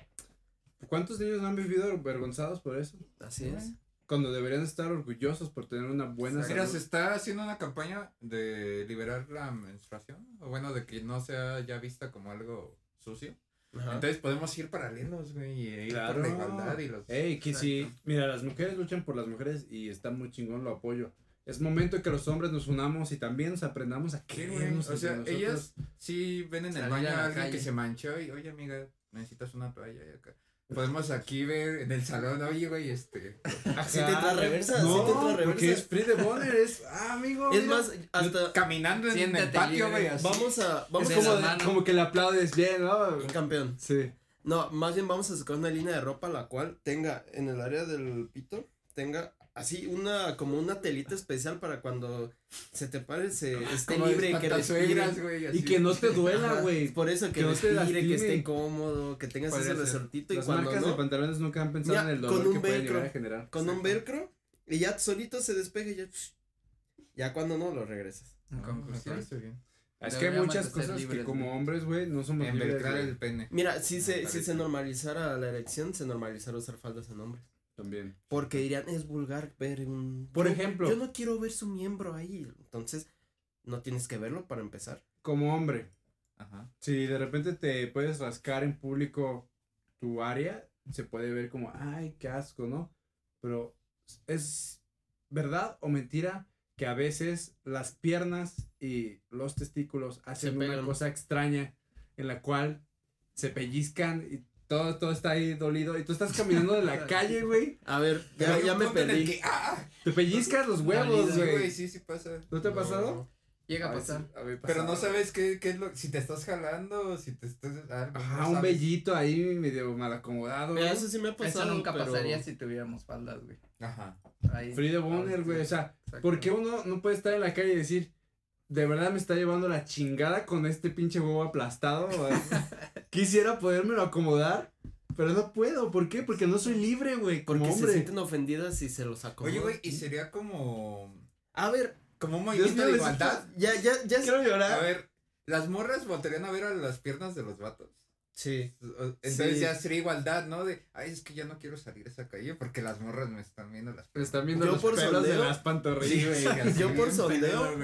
¿Cuántos niños no han vivido avergonzados por eso? Así es. Cuando deberían estar orgullosos por tener una buena Mira, se está haciendo una campaña de liberar la menstruación, o bueno, de que no sea ya vista como algo sucio. Ajá. Entonces podemos ir paralelos, güey, y ir Claro. por la igualdad y los... Ey, que si, mira, las mujeres luchan por las mujeres y está muy chingón, lo apoyo. Es momento que los hombres nos unamos y también nos aprendamos a Sí, querernos O sea, ellas sí ven en el baño a alguien que se manchó y, oye, amiga, necesitas una toalla y acá. Podemos aquí ver en el salón, oye, güey, este... Sí te entra reversa, No, te entra reversa. porque es free de boner, es, ah, amigo. Es mira. más, hasta. Caminando en el patio, güey, así. Vamos a. Vamos es como, de- como que le aplaudes bien, ¿no? Campeón. Sí. No, más bien vamos a sacar una línea de ropa la cual tenga en el área del pito, tenga así una, como una telita especial para cuando se te pare, se esté Como libre y que respire. güey, Y que no te duela, güey. Por eso que, que no te respire, que esté cómodo, que tengas Podría ese ser. resortito y Las cuando marcas de no, pantalones nunca han pensado Mira, en el con dolor un que puede velcro. llegar a generar. con un velcro y ya solito se despegue y ya, ya cuando no lo regresas. No, me conclusión. parece bien. Es que hay muchas de cosas que libres, como güey. hombres, güey, no somos libres. El pene. Mira, si Me se, si se normalizara la erección, se normalizara usar faldas en hombres. También. Porque dirían, es vulgar ver un... Por yo- ejemplo. Yo no quiero ver su miembro ahí. Entonces, no tienes que verlo para empezar. Como hombre, Ajá. si de repente te puedes rascar en público tu área, se puede ver como, ay, qué asco, ¿no? Pero es verdad o mentira que a veces las piernas y los testículos hacen una cosa extraña en la cual se pellizcan y todo, todo está ahí dolido y tú estás caminando de la calle, güey, A ver, ya, me perdí. que, ¡ah! te pellizcas los huevos, güey. sí, sí pasa. ¿No te ha No. pasado? Llega a pasar. a Pero no sabes qué, qué es lo, si te estás jalando, si te estás, algo, Ajá, no un vellito ahí medio mal acomodado. Eso sí me ha pasado. Eso nunca pero- pasaría si tuviéramos faldas, güey. Ajá. Ahí. Free the boner, güey. O sea. ¿por qué uno no puede estar en la calle y decir, de verdad me está llevando la chingada con este pinche huevo aplastado? güey"? Quisiera podérmelo acomodar, pero no puedo. ¿Por qué? Porque no soy libre, güey, Porque se hombre. sienten ofendidas si se los acomodan. Oye, güey, y sería como, A ver, como un movimiento de igualdad. ya, ya, ya. Quiero A llorar. ver, las morras voltearían a ver a las piernas de los vatos. Sí. Entonces Sí. ya sería igualdad, ¿no? De, ay, es que ya no quiero salir a esa calle porque las morras me están viendo las Me están viendo Yo los por pelos de sondeo- las pantorrillas. Sí, güey. Yo por sondeo-.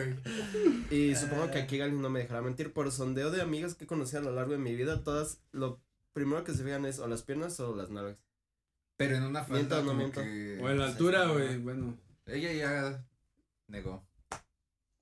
Y supongo que aquí Gali no me dejará mentir. Por sondeo de amigas que conocí a lo largo de mi vida, todas lo primero que se fijan es o las piernas o las nalgas. Pero en una Miento, falda no como miento. que- O en la altura, güey. Bueno. Ella ya negó.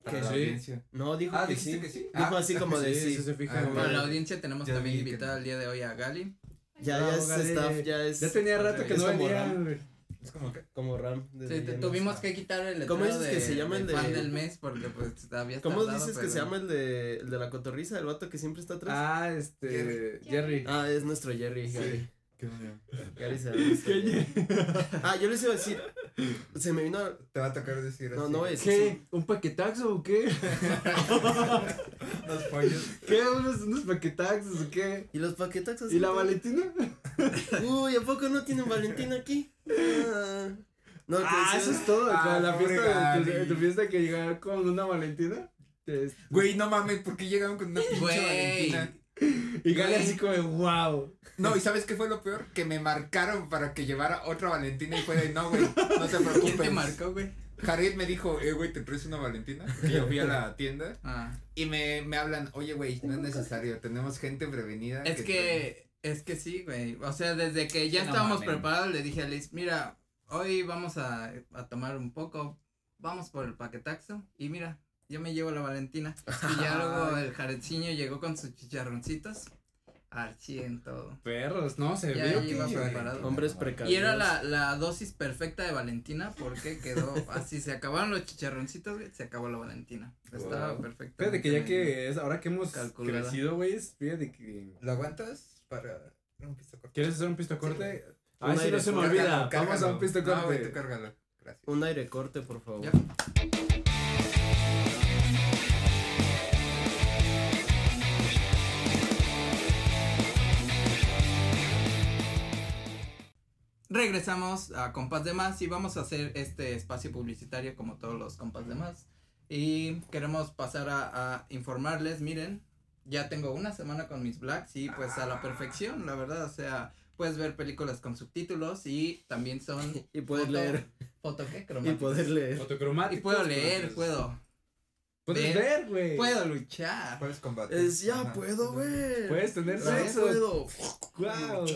Para ¿Qué? la Sí. audiencia. No, dijo Ah, que sí. que sí. Dijo Ah, así como de Sí, se Ah. Para la audiencia tenemos Ya también vi que invitada no. el día de hoy a Gali. Ya, No, ya es Gali, staff, ya es. Ya tenía rato que es no venía. Es como que. Como Ram. Sí, te- tuvimos que quitar el ¿Cómo dices que de- se llama el fan de- del mes porque pues había ¿Cómo tardado, dices que pero- se llama el de, el de la cotorriza, el vato que siempre está atrás? Ah, este. Jerry. Ah, es nuestro Jerry, Sí. Gary. ¿Qué llama. Ah, yo les iba a decir. Se me vino. Te va a tocar decir No, así. no es. ¿Qué? ¿Un paquetaxo o qué? Los pollos. ¿Qué? ¿Unos, unos paquetaxos o qué? ¿Y los paquetaxos? ¿Y la Valentina? Uy, ¿a poco no tienen Valentina aquí? Ah, no, que Ah, eso es todo. Ah, con la fiesta de tu, fiesta que llegaron con una Valentina. Güey, no mames, ¿por qué llegaron con una pinche Güey. Valentina? Y Gali así como, wow. No, ¿y sabes qué fue lo peor? Que me marcaron para que llevara otra Valentina y fue de, no, güey, no te ¿Quién te preocupes. marcó, güey? Jared me dijo, eh, güey, ¿te traes una Valentina? Porque yo fui a la tienda Ah, y me, me hablan, oye, güey, no es necesario, tenemos gente prevenida. es que, es que sí, güey. O sea, desde que ya no estábamos preparados, le dije a Liz, mira, hoy vamos a, a tomar un poco, vamos por el paquetaxo, y mira, yo me llevo la Valentina. Y ya luego el Jaredciño llegó con sus chicharroncitos, al 100 todo. Perros, no, se vio iba que. preparado. Hombres precavidos. Y era la, la dosis perfecta de Valentina porque quedó así, se acabaron los chicharroncitos, güey, se acabó la Valentina. Estaba Wow. perfecto. Fíjate que ya que es, ahora que hemos Calculada. crecido, güey, fíjate que. ¿Lo aguantas para un piso corto? ¿Quieres hacer un pisto corte? Un Ay, sí, no se me olvida. Cárgalo, Vamos a un pisto No, güey, corte. tú cárgalo. Gracias. Un aire corte, por favor. Ya. Regresamos a Compas de Más y vamos a hacer este espacio publicitario como todos los Compas de Más. Y queremos pasar a, a informarles, miren, ya tengo una semana con mis blacks y pues a la perfección, la verdad, o sea, puedes ver películas con subtítulos y también son... Y poder foto- leer. ¿Foto qué? Y Cromáticos. poder leer. Fotocromático. Y puedo leer, puedo. Puedes ver. ver, güey. Puedo luchar. ¿Puedes combatir? Es ya Ajá. puedo, güey. Puedes tener Ya sexo. puedo. Wow.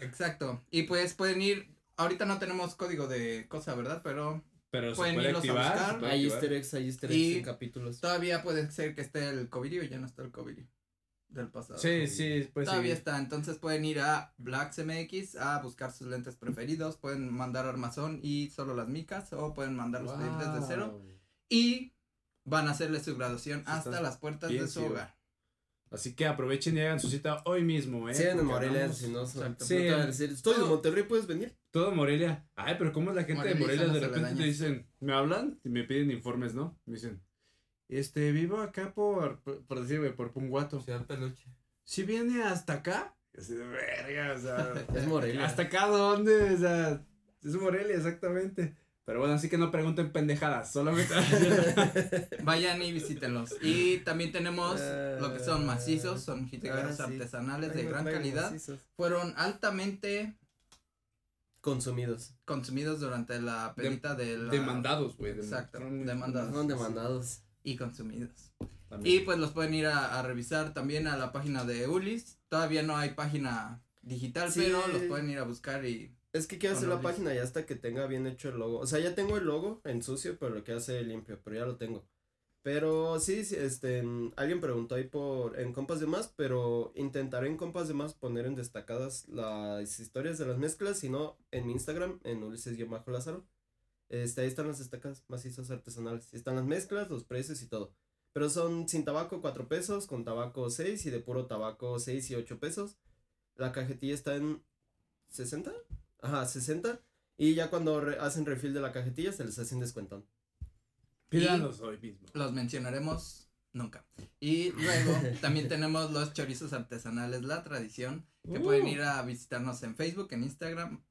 Exacto. Y pues pueden ir. Ahorita no tenemos código de cosa, ¿verdad? Pero Pero se Pueden puede irlos a activar. buscar. se puede Hay easter eggs, hay easter eggs Y- en capítulos. todavía puede ser que esté el COVID o ya no está el COVID del pasado. Sí, sí, pues Todavía sí. está, entonces pueden ir a BlacksMX a buscar sus lentes preferidos, pueden mandar armazón y solo las micas o pueden mandarlos pedir desde cero y van a hacerle su graduación hasta las puertas bien de su hogar. Así que aprovechen y hagan su cita hoy mismo, ¿eh? Sí, en Morelia, si no, son- Exacto. no te van a Sí. decir, estoy Todo- Monterrey, ¿puedes venir? Todo Morelia. Ay, pero ¿cómo es la gente Morelia de Morelia de repente te dicen, me hablan y me piden informes, ¿no? Me dicen, este, vivo acá por, por, por decir, güey, por Punguato. Ciudad Peluche. Si viene hasta acá, así de verga, o sea. Es Morelia. ¿Hasta acá dónde? O sea, es Morelia, exactamente. Pero bueno, así que no pregunten pendejadas, solamente. Vayan y visítenlos. Y también tenemos lo que son macizos, son jitogueros Ah, sí. artesanales de gran calidad. macizos. Fueron altamente Consumidos. consumidos durante la pelita de la... Demandados, güey. Exacto, demandados. Son demandados. Y consumidos. También. Y pues los pueden ir a, a revisar también a la página de Ulis. Todavía no hay página digital, Sí. pero los pueden ir a buscar y... Es que quiero hacer la página ya hasta que tenga bien hecho el logo. O sea, ya tengo el logo en sucio, pero lo quiero hacer limpio, pero ya lo tengo. Pero sí, sí, este, mm, alguien preguntó ahí por, en Compas de Más, pero intentaré en Compas de Más poner en destacadas las historias de las mezclas, si no, en mi Instagram, en Ulises-Lázaro. Este, ahí están las destacadas macizos artesanales. Están las mezclas, los precios y todo. Pero son sin tabaco 4 pesos, con tabaco 6 y de puro tabaco 6 y 8 pesos. La cajetilla está en 60. Ajá, 60. Y ya cuando re- hacen refill de la cajetilla se les hace un descuentón. Pídanlos hoy mismo. los mencionaremos nunca. Y luego también tenemos los chorizos artesanales La Tradición, que Uh. pueden ir a visitarnos en Facebook, en Instagram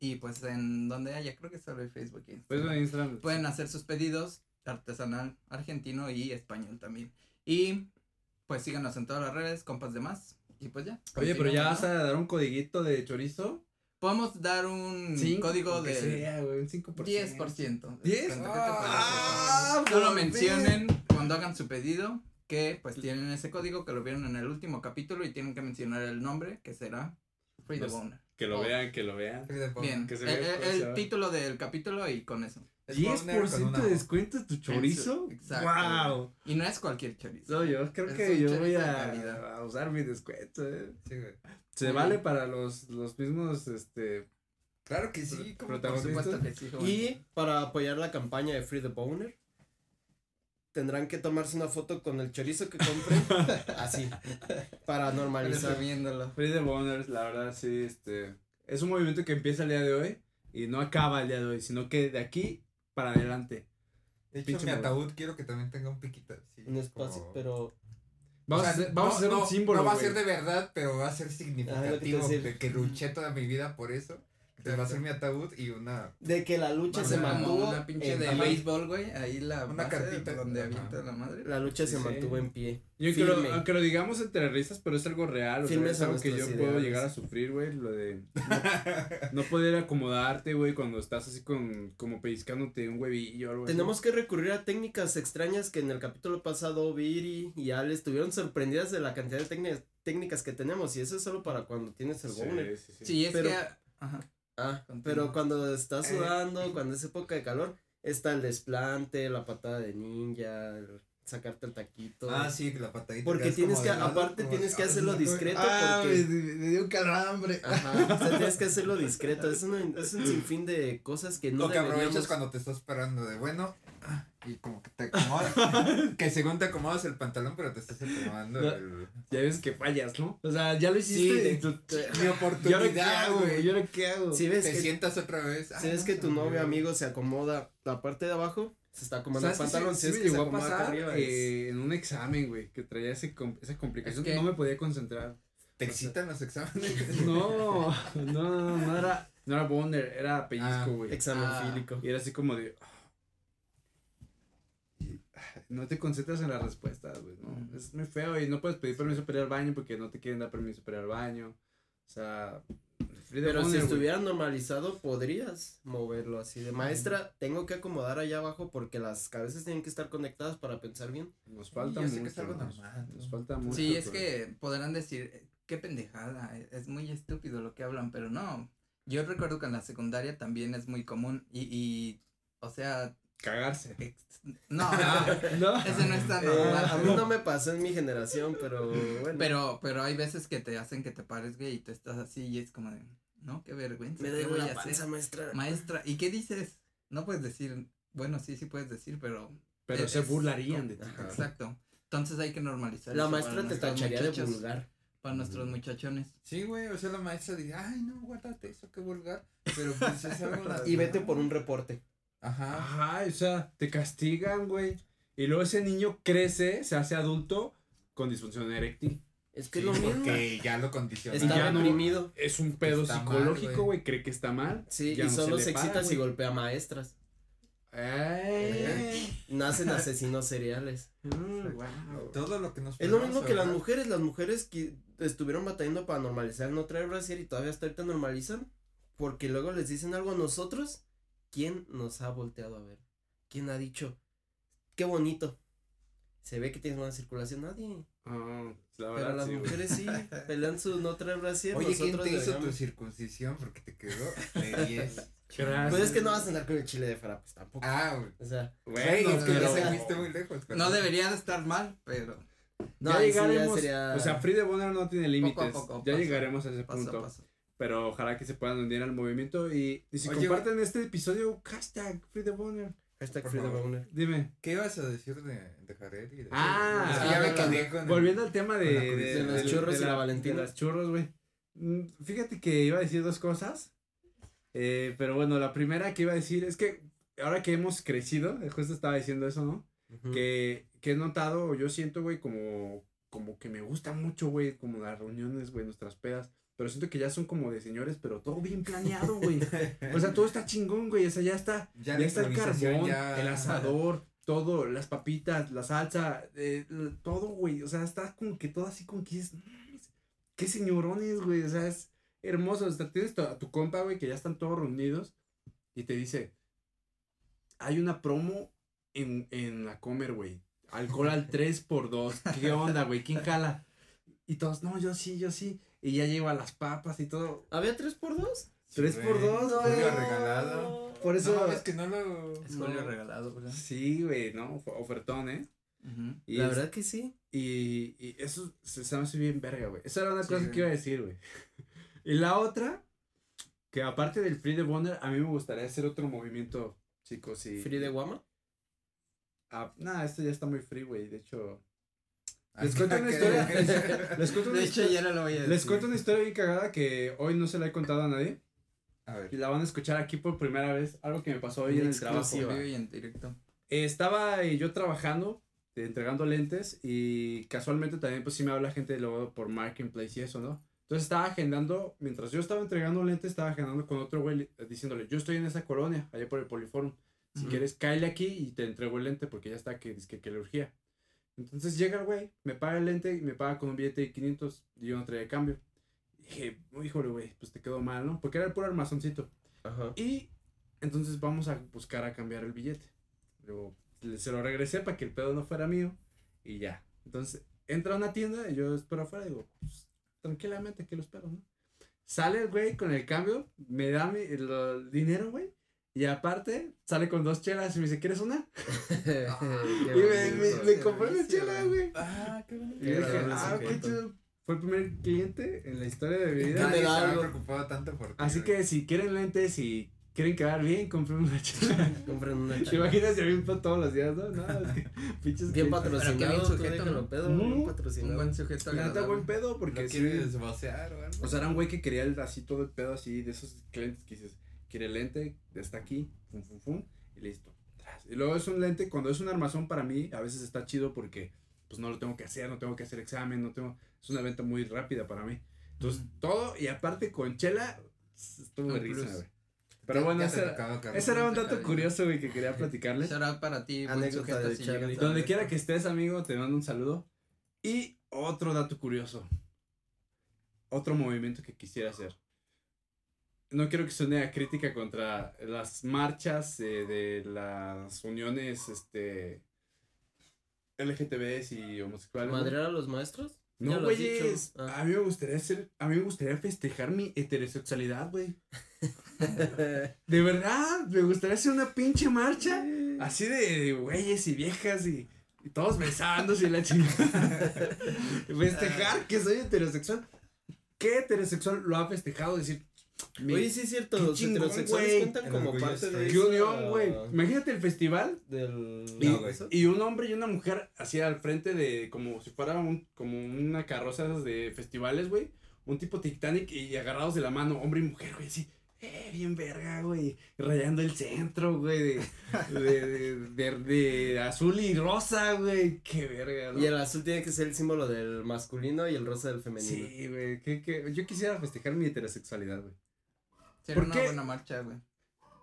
y pues en donde haya, creo que solo hay Facebook y Pues Instagram. en Instagram. Pueden hacer sus pedidos artesanal argentino y español también. Y pues síganos en todas las redes, compas de más. Y pues ya. Oye, pero ya vas a dar un codiguito de chorizo. Podemos dar un Cinco, código de sea, güey, un 5%. 10%. ¿Diez? descuento. ¿Qué te parece? Ah, Solo por mencionen cuando hagan su pedido que pues tienen ese código que lo vieron en el último capítulo y tienen que mencionar el nombre que será Free the Boner. Que lo Oh. vean, que lo vean. Bien, que se el, vea el- título del capítulo y con eso. Es boner con 10% una de descuento en tu chorizo. Exacto. Wow. Y no es cualquier chorizo. No, yo creo Es que yo voy de a, a usar mi descuento. eh. Sí, güey. Se vale para los, los mismos, este, Claro que sí. ¿cómo Por protagonistas. supuesto que sí, joven. Y para apoyar la campaña de Free the Boner, tendrán que tomarse una foto con el chorizo que compren. así. Para normalizar. Resumiéndolo. Free the Boners, la verdad, sí, este, es un movimiento que empieza el día de hoy y no acaba el día de hoy, sino que de aquí para adelante. De hecho, Pinche mi morro. ataúd quiero que también tenga un piquito. así, Un espacio, como- pero. Vamos, O sea, a hacer, vamos no- a hacer no- un símbolo, No va a güey. ser de verdad, pero va a ser significativo decir. de que luché toda mi vida por eso. Te va a hacer mi ataúd y una. De que la lucha se mantuvo. Una pinche en de béisbol, güey. Ahí la Una cartita. donde avienta la madre. La lucha se mantuvo en pie. Y aunque lo, Firme. aunque lo digamos entre risas, pero es algo real, o sea, es algo que yo puedo llegar a sufrir, güey, lo de no, no poder acomodarte, güey, cuando estás así con, como pellizcándote un huevillo o algo así. Tenemos que recurrir a técnicas extrañas que en el capítulo pasado Viri y Ale estuvieron sorprendidas de la cantidad de técnicas técnicas que tenemos y eso es solo para cuando tienes el Sí, boner. sí, sí. Sí, es Pero- que. Ajá. Ah, pero cuando estás Eh. sudando, cuando es época de calor, está el desplante, la patada de ninja, el sacarte el taquito. Ah, sí, la patadita. Porque quedas tienes que, lado, aparte tienes que hacerlo discreto Ah, porque... me, me dio calambre. Ajá, o sea, tienes que hacerlo discreto, es, una- es un sinfín de cosas que no o que aprovechas cuando te estás parando de bueno. Ah, Y como que te acomodas. que según te acomodas el pantalón, pero te estás acomodando No. el. Ya ves que fallas, ¿no? O sea, ya lo Sí, hiciste tú- te- Mi ¿Y ahora qué oportunidad, güey? güey. ¿Y ahora qué hago? Si ves Te que, sientas otra vez. si ah, ves no, que tu novio amigo se acomoda la parte de abajo, se está acomodando el ¿Sabes qué pantalón, sí- si sí es me que se acomoda acá es- eh, en un examen, güey, que traía ese com- esa complicación, Es que- no me podía concentrar. ¿Te excitan los exámenes? No, no, no, no era, no era boner, era Ah, pellizco, güey. examen Ah. fílico. Y era así como de. ah, No te concentras en las respuestas, güey, ¿no? Es muy feo y no puedes pedir permiso para ir al baño porque no te quieren dar permiso para ir al baño. O sea, Pero si estuviera normalizado, podrías moverlo así de maestra. Tengo que acomodar allá abajo porque las cabezas tienen que estar conectadas para pensar bien. Nos falta yo sé que mucho. es algo nos, falta mucho. Sí, es pero- que podrán decir, eh, qué pendejada, eh, es muy estúpido lo que hablan, pero no. Yo recuerdo que en la secundaria también es muy común y, y o sea, Cagarse. no, ¿No? ese no está Eh, normal. a mí no me pasó en mi generación, pero bueno. Pero, pero hay veces que te hacen que te pares, güey, y tú estás así y es como de, no, qué vergüenza, me ¿qué duele voy la panza, maestra. Maestra, ¿y qué dices? No puedes decir, bueno, sí, sí puedes decir, pero... Pero es- se burlarían de ti. Exacto. Entonces hay que normalizar La eso maestra para te nuestros tacharía de vulgar. Para nuestros muchachones. Sí, güey, o sea, la maestra diría, ay, no, guárdate eso, qué vulgar. Pero pues es algo Y vete por un reporte. Ajá. Ajá, o sea, te castigan, güey. Y luego ese niño crece, se hace adulto con disfunción eréctil. Es que Sí, es lo mismo. porque ya lo condicionó. Está no- reprimido. Es un pedo Está psicológico, güey. Cree que está mal. Sí, ya y no solo se para, excita si golpea maestras. Ay. Nacen asesinos seriales. Mm, wow. Todo lo que nos Es lo mismo que las mujeres. Las mujeres que estuvieron batallando para normalizar no traer brasier y todavía hasta ahorita normalizan. Porque luego les dicen algo a nosotros. ¿Quién nos ha volteado a ver? ¿Quién ha dicho? Qué bonito. Se ve que tienes buena circulación. Nadie. Ah, la Pero las sí, mujeres sí. Pelean su no traer brasier. Oye, ¿quién te hizo tu circuncisión? Porque te quedó de 10. Gracias. Pues es que no vas a andar con el chile de fuera, pues tampoco. Ah, güey. O sea, Güey, Bueno, es que ya pero- se muy lejos. pero- No debería de estar mal, pero no, ya ahí sí ya llegaremos. sería- O sea, Free de Bonner no tiene límites. poco, ya paso- llegaremos a ese paso punto. a paso. Pero ojalá que se puedan unir al movimiento. Y, y si Oye, comparten este episodio, hashtag Free de Bonner. Hashtag Por Free the. Boner. Dime. ¿Qué ibas a decir de, de Jared y de Ah, ya me ah, quedé con el- Volviendo al tema de, con la de. De los churros y la Valentina. De las churros, güey. Mm, Fíjate que iba a decir dos cosas. eh, pero bueno, la primera que iba a decir es que ahora que hemos crecido, eh, justo estaba diciendo eso, ¿no? Ujú. Que, que he notado, o yo siento, güey, como, como que me gusta mucho, güey, como las reuniones, güey, nuestras pedas. Pero siento que ya son como de señores, pero todo bien planeado, güey. O sea, todo está chingón, güey. O sea, ya está Ya está el carbón, ya- el asador, todo, las papitas, la salsa, eh, todo, güey. O sea, está como que todo así como que dices, "No mames, qué señorones, güey. O sea, es hermoso. O sea, tienes tu- a tu compa, güey, que ya están todos reunidos y te dice, hay una promo en, en la comer, güey. Alcohol al 3 por 2 ¿Qué onda, güey? ¿Quién jala? Y todos, no, yo sí, yo sí. Y ya lleva las papas y todo. ¿Había 3 por 2 Tres güey. por dos, Julio güey. regalado. Por eso. No, es que no lo. Es No. Julio regalado, ¿verdad? Sí, güey, ¿no? Ofertón, ¿eh? Y La es- verdad que sí. Y, y eso se, se me hace bien verga, güey. Esa era una Sí, cosa que iba a decir, güey. y la otra, que aparte del Free de Bonner, a mí me gustaría hacer otro movimiento, chicos. Y, Free de Guama. Ah, nah, esto ya está muy free, güey. De hecho, les cuento una que- historia. les, cuento una De hecho, historia- ya no lo voy a decir. les cuento una historia bien cagada que hoy no se la he contado a nadie. A ver. Y la van a escuchar aquí por primera vez. Algo que me pasó hoy en el trabajo. Y en directo. Eh, estaba yo trabajando, eh, entregando lentes y casualmente también pues sí me habla gente luego por Marketplace y eso, ¿no? Entonces estaba agendando, mientras yo estaba entregando un lente, estaba agendando con otro güey eh, diciéndole, yo estoy en esa colonia, allá por el Poliforum. Si Ujú. quieres, cáele aquí y te entrego el lente porque ya está que, que, que le urgía. Entonces llega el güey, me paga el lente y me paga con un billete de 500 y yo no traía cambio. Y dije, híjole, güey, pues te quedó mal, ¿no? Porque era el puro armazoncito. Ajá. Y entonces vamos a buscar a cambiar el billete. Luego le- se lo regresé para que el pedo no fuera mío y ya. Entonces entra a una tienda y yo espero afuera y digo, pues, tranquilamente que lo espero, ¿no? Sale el güey con el cambio, me da mi, el, el dinero, güey. Y aparte, sale con dos chelas y me dice, ¿quieres una? Y me, me, bonito. me compró una chela, güey. Ah, qué bonito. Y yo dije, ah, qué chido. Fue el primer cliente en la historia de mi vida. me Nadie preocupado tanto por ti, Así que si quieren lentes y quieren quedar bien, compren una chela. Compren una ¿Te chela. imaginas si todos los días, no? No, es que pinches Bien patrocinado, bien sujeto, déjalo ¿no? pedo, bien Un buen sujeto La neta, buen pedo, porque ¿Lo sí. o algo? O sea, era un güey que quería el- así todo el pedo así de esos clientes que dices, quiere lente, está aquí, fum, fum, fum, y listo. Y luego es un lente, cuando es un armazón para mí, a veces está chido porque pues no lo tengo que hacer, no tengo que hacer examen, no tengo, es una venta muy rápida para mí. Entonces, todo, y aparte con chela, estuvo risa, güey. Pero bueno, ese era, ese era un dato curioso, güey, que quería platicarles. Out para ti, Anécdota de Donde quiera que estés, amigo, te mando un saludo. Y otro dato curioso. Otro movimiento que quisiera hacer. No quiero que suene a crítica contra las marchas eh, de las uniones este LGTBs y homosexuales. ¿Madrear a los maestros? No, güeyes. Ah. A mí me gustaría hacer, a mí me gustaría festejar mi heterosexualidad, güey. De verdad, me gustaría hacer una pinche marcha así de güeyes y viejas y, y todos besándose y la chingada. Festejar que soy heterosexual. ¿Qué heterosexual lo ha festejado? Decir, mi- Oye, sí es cierto, los chingón, heterosexuales güey. cuentan El como parte de esa- unión, güey. Imagínate el festival Del... y, No, güey. y un hombre y una mujer así al frente de como si fuera un, como una carroza de esas de festivales, güey. Un tipo Titanic y agarrados de la mano, hombre y mujer, güey, así. Eh, bien verga, güey. Rayando el centro, güey, de, de, de, de- de azul y rosa, güey. Qué verga, ¿no? Y el azul tiene que ser el símbolo del masculino y el rosa del femenino. Sí, güey. que- que- Yo quisiera festejar mi heterosexualidad, güey. Sería ¿Por una qué? buena marcha, güey.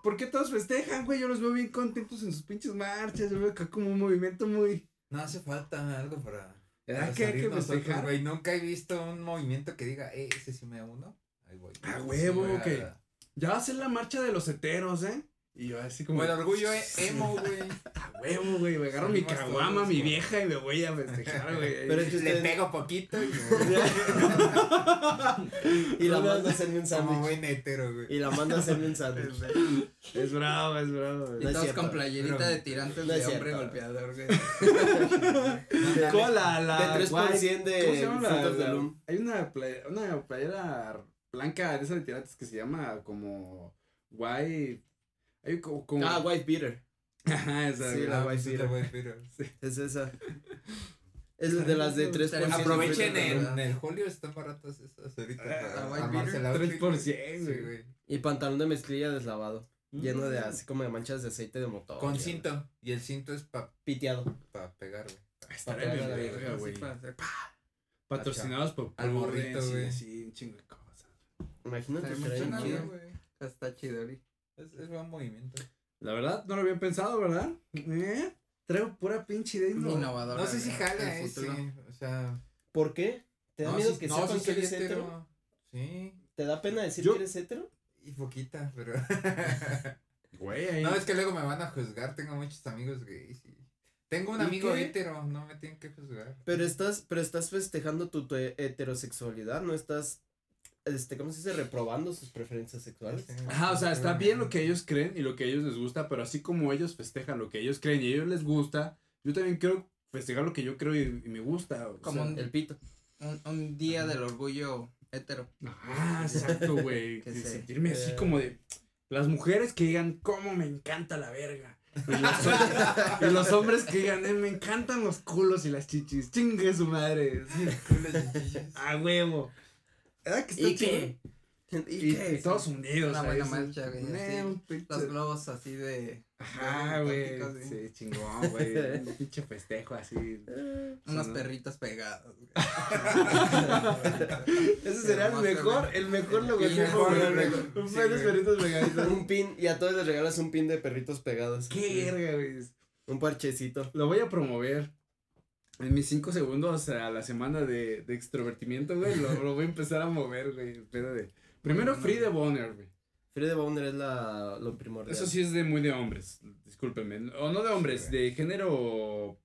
¿Por qué todos festejan, güey? Yo los veo bien contentos en sus pinches marchas. Yo veo acá como un movimiento muy. No hace falta algo para. ¿Verdad para que hay que festejar? güey. Nunca he visto un movimiento que diga, eh, ese sí me uno. Ahí voy. Ah, Sí, huevo, a- Ya va a ser la marcha de los heteros, ¿eh? Y yo así como. Como el orgullo e- emo, güey. A huevo, güey. Me agarro mi caguama, mi vieja y me voy a festejar, güey. Pero es que Le ustedes- pego poquito y Y la manda a hacerme un como sándwich. buen hetero, güey. Y la manda a hacerme un sándwich. Es bravo, es bravo. Y güey. No es todos cierto, con playerita de tirantes no es de hombre cierto. golpeador, güey. ¿Cómo la, De 3% white- de ¿Cómo se llama la, Loom. Hay una playa, una playera blanca de esas de tirantes que se llama como white. Hay como, como- Ah, White Beater. Ajá, esa, Sí, güey. la Ah, white pues es la white beater. Es esa. Es de las de 3%. Aprovechen en, el julio, están baratas esas ahorita. Ah, para white armarse beater. el outfit, 3%, güey. Sí. Y pantalón de mezclilla deslavado. Lleno Mm. de así como de manchas de aceite de motor. Con cinto. Y el cinto es para Piteado. pa pegar, güey. Para verga, Así güey. para Patrocinados por Al güey. así, un chingo de cosas. Imagínate Está chido. güey. Está chido, güey. Es, es buen movimiento. La verdad, no lo habían pensado, ¿verdad? ¿Eh? Traigo pura pinche idea. inno- Innovador. No sé si jala ese. O sea. ¿Por qué? ¿Te da no, miedo que no, sepan sí que soy eres hetero? Sí. ¿Te da pena decir Yo- que eres hetero? Y poquita, pero. Güey, ahí. no, es que luego me van a juzgar. Tengo muchos amigos gays. y- Tengo un ¿Y amigo qué? hetero. No me tienen que juzgar. Pero estás, pero estás festejando tu, tu heterosexualidad, no estás, este, ¿cómo se dice? Reprobando sus preferencias sexuales. Ajá, o sea, está bien lo que ellos creen y lo que a ellos les gusta, pero así como ellos festejan lo que ellos creen y a ellos les gusta, yo también quiero festejar lo que yo creo y, y me gusta. o Como sea, un- El pito. Un, un día del orgullo hetero. Ah, exacto, güey. Sentirme así eh. como de. Las mujeres que digan, cómo me encanta la verga. Y los, hombres, y los hombres que digan, "Eh, me encantan los culos y las chichis. Chingue su madre. Sí, A huevo. ¿Verdad que está ¿Y chido? qué? Y, qué? y todos unidos. Una buena marcha, güey, Los globos así de. Ajá, güey. Sí. Chingón, güey. Un pinche festejo así. Unos Sí, ¿no? perritos pegados. güey. Ese sería el mejor, el mejor logotipo. Un par de perritos pegaditos. Un pin, y a todos les regalas un pin de perritos pegados. Qué verga, güey. Un parchecito. Lo voy a promover. En mis cinco segundos a la semana de, de extrovertimiento, güey, lo, lo voy a empezar a mover, güey. el pedo de- Primero Free de Boner, güey. Free de Bowner es la, lo primordial. Eso sí es de muy de hombres, discúlpenme. O no de hombres, Sí, de género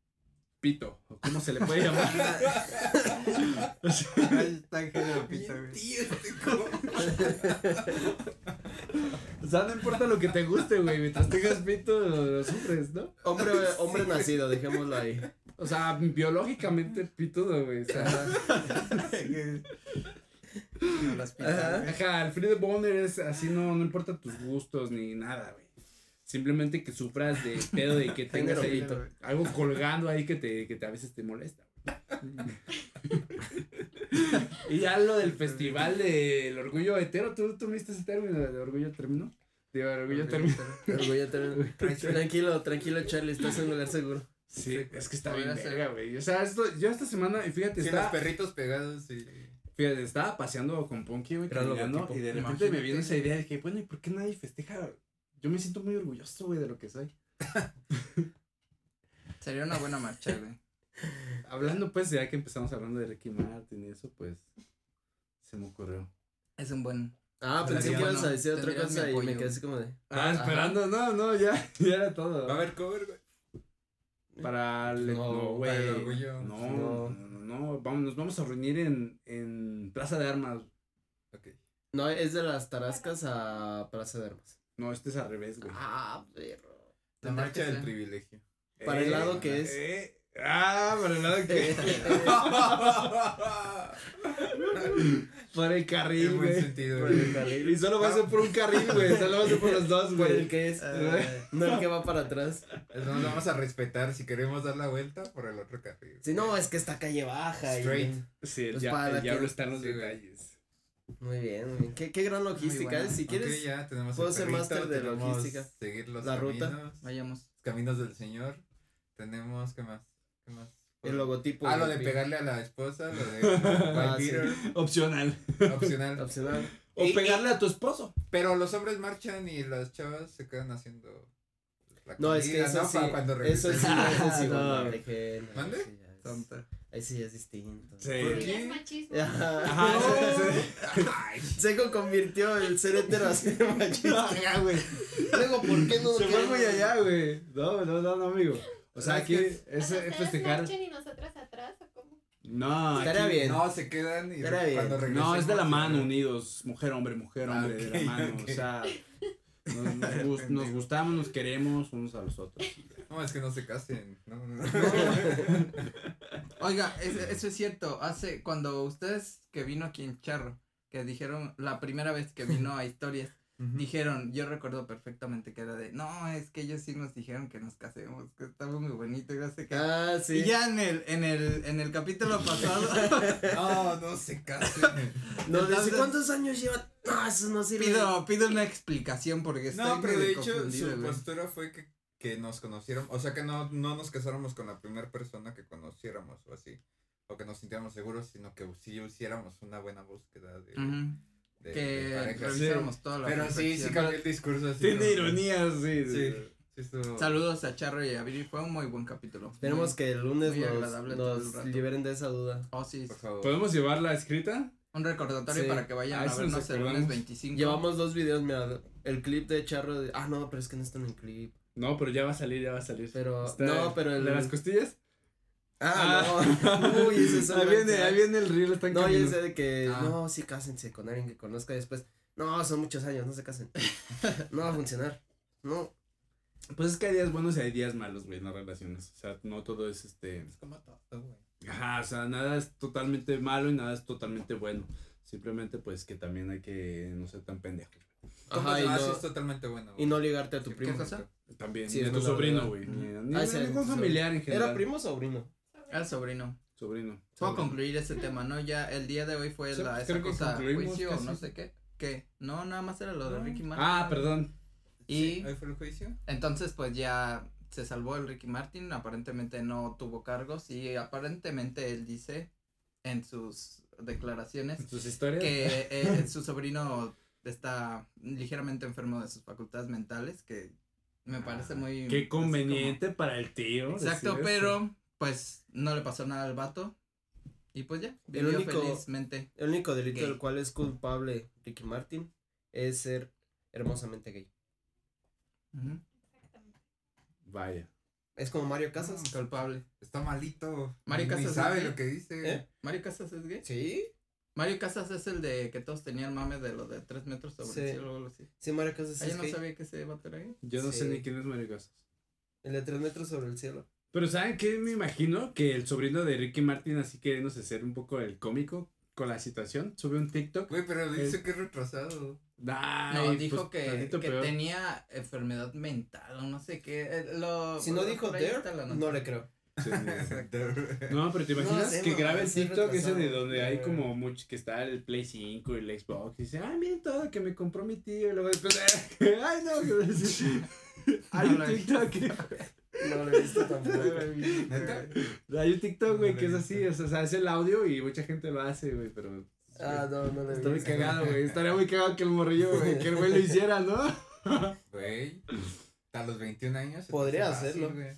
pito. o ¿Cómo se le puede llamar? Género pito, güey. Tío, este o sea, no importa lo que te guste, güey. Mientras tengas pito, lo sufres, ¿no? Hombre, hombre nacido, dejémoslo ahí. O sea, biológicamente pitudo, güey. O sea, No, las pitas, Ajá. de boner es así, no, no importa tus gustos ni nada, güey. Simplemente que sufras de pedo de que tengas ahí algo colgando ahí que te, que te a veces te molesta. y ya lo del festival del orgullo hetero, ¿tú, tú viste ese término de orgullo término? De orgullo término. Orgullo también. Tranquilo, tranquilo, Charlie, estás en lugar seguro. Sí, es que está bien verga, güey. O sea, esto, yo esta semana, y fíjate, Sí, los perritos pegados y. fíjate, estaba paseando con Ponky, güey, caminando, y de repente me vino esa idea de que, bueno, ¿y por qué nadie festeja? Yo me siento muy orgulloso, güey, de lo que soy. Sería una buena marcha, güey. Hablando, pues, ya que empezamos hablando de Ricky Martin y eso, pues, se me ocurrió. Es un buen. Ah, pensé que ibas a decir otra cosa y me quedé así como de. Ah, Ajá. esperando, no, no, ya, ya era todo. Va a haber cover, güey. Para el, No, no, güey. para el orgullo. No, No. no, no, no, vamos, nos vamos a reunir en, en Plaza de Armas. Ok. No, es de las Tarascas a Plaza de Armas. No, este es al revés, güey. Ah, perro. La marcha que del privilegio. ¿Para el lado que es? eh, ah, para el lado que Por el carril, En buen güey. sentido, Por güey. el carril. Y solo va a ser por un carril, güey. Solo va a ser por los dos, Por el güey. que es. Eh, No el que va para atrás. Nos vamos a respetar si queremos dar la vuelta por el otro carril. Si no, es que esta calle baja. y- Straight. Sí, el, Pues para el que- diablo está en los sí, detalles. Muy bien, muy bien. Qué, qué gran logística. ¿eh? Si quieres. Ok, ya tenemos puedo ser máster de logística. Seguir los La ruta. caminos, Vayamos. caminos del Señor. Tenemos, ¿qué más? ¿Qué más? El logotipo. Ah, lo de pegarle a la esposa, lo de Ah, White sí. Peter, Opcional. opcional. Opcional. O Y- pegarle a tu esposo. Pero los hombres marchan y las chavas se quedan haciendo la No, es que eso ¿no? sí. Para cuando Eso sí, regresen. eso sí, No. no, ¿Mande? sí Tonta. Ahí sí ya es distinto. Sí. ¿Por qué? es machismo. Ajá. Seco convirtió el ser hetero así de machista. Güey. Luego, ¿por qué no? Se fue muy allá, güey. No, no, no, no, amigo. O sea, aquí que- es es ¿ustedes festejar. y nosotras atrás o cómo? No, Estaría aquí- bien. No, se quedan y bien. cuando regresan. No, es de la mano, unidos. Mujer, hombre, mujer, Ah, hombre, de la mano. O sea, nos, nos nos gustamos, nos queremos unos a los otros. No, es que no se casen. No, no, no. Oiga, eso, eso es cierto. Hace, cuando ustedes que vino aquí en Charro, que dijeron la primera vez que vino a historias, dijeron, yo recuerdo perfectamente que era de, no, es que ellos sí nos dijeron que nos casemos, que estaba muy bonito y no sé qué. Ah, sí. Y ya en el, en el, en el capítulo pasado No, no se casen. No, dice, Entonces- ¿cuántos años lleva? No, eso no sirve. pido, pido una explicación porque estoy No, pero de hecho su postura fue que, que nos conocieron, o sea que no, no nos casáramos con la primera persona que conociéramos o así, o que nos sintiéramos seguros, sino que sí hiciéramos una buena búsqueda de, Que revisáramos toda la Pero sí, sí cambió el discurso así. Tiene como- ironía, sí. Sí, sí estuvo- Saludos a Charro y a Viri, fue un muy buen capítulo. Esperemos Muy- que el lunes muy nos, todo liberen de esa duda. Oh, sí, Por favor. ¿Podemos llevarla escrita? un recordatorio Sí. para que vayan Ah, a vernos nos el lunes acordamos. 25. Llevamos dos videos, mira, el clip de Charro de... Ah, no, pero es que no está en el clip. No, pero ya va a salir, ya va a salir. Pero- Está- no, pero el- ¿De las costillas? Ah, no. Uy, ese es ahí viene, ahí viene el reel, está en No, camino. sé de que, Ah. no, sí, cásense con alguien que conozca después. No, son muchos años, no se casen. No va a funcionar. No. Pues es que hay días buenos y hay días malos, güey, en las relaciones. O sea, no todo es este. Es como todo, güey. Ajá, o sea, nada es totalmente malo y nada es totalmente bueno. Simplemente, pues que también hay que no ser tan pendejos. Ajá, y ah, sí no, es totalmente bueno. y no ligarte a tu primo. También. Sí, ni a tu sobrino, güey. Ni, ni, Ah, sí, ningún familiar en general. ¿Era primo o sobrino? Al sobrino. Sobrino. Puedo Sobrino. concluir ese tema, ¿no? Ya el día de hoy fue Sí, la, esa creo que cosa juicio o casi. no sé qué. ¿Qué? No, nada más era lo de Ricky Martin. Ah, perdón. Y ¿Ahí fue el juicio? entonces pues ya se salvó el Ricky Martin, aparentemente no tuvo cargos y aparentemente él dice en sus declaraciones Sus historias. que eh, su sobrino está ligeramente enfermo de sus facultades mentales, que me parece muy... Qué conveniente para el tío. Exacto, eso. pero pues no le pasó nada al vato y pues ya, vivió único- felizmente. El único delito Gay. del cual es culpable Ricky Martin es ser hermosamente gay. Vaya. Es como Mario Casas. Culpable. Está malito. Mario Ni Casas sabe lo que dice. ¿Eh? ¿Mario Casas es gay? Sí, Mario Casas es el de que todos tenían mame de lo de tres metros sobre el cielo o algo así. sí, Mario Casas Ah, yo es no gay. sabía que ese vato era gay. Yo no sé ni quién es Mario Casas. El de tres metros sobre el cielo. Pero ¿saben qué? Me imagino que el sobrino de Ricky Martin, así queriéndose ser un poco el cómico con la situación, sube un TikTok. Güey, pero dice que es retrasado. Ay, No, pues, dijo que, que tenía enfermedad mental o no sé qué. eh, Lo, Si no dijo ahí la no le creo. Sí, sí. Exacto. No, pero te imaginas sé, que mamá, grabe el TikTok ese de donde hay como mucho, que está el Play 5 y el Xbox y dice, ah, miren todo que me compró mi tío y luego después, ay no, hay No un TikTok, No lo he visto tampoco. ¿Neta? hay un TikTok, güey, que es así, o sea, es el audio y mucha gente lo hace, güey, pero Ah, no, no lo he está muy cagado, güey, estaría muy cagado que el morrillo, güey, que el güey lo hiciera, ¿no? Güey. A los 21 años. Podría hacerlo. güey.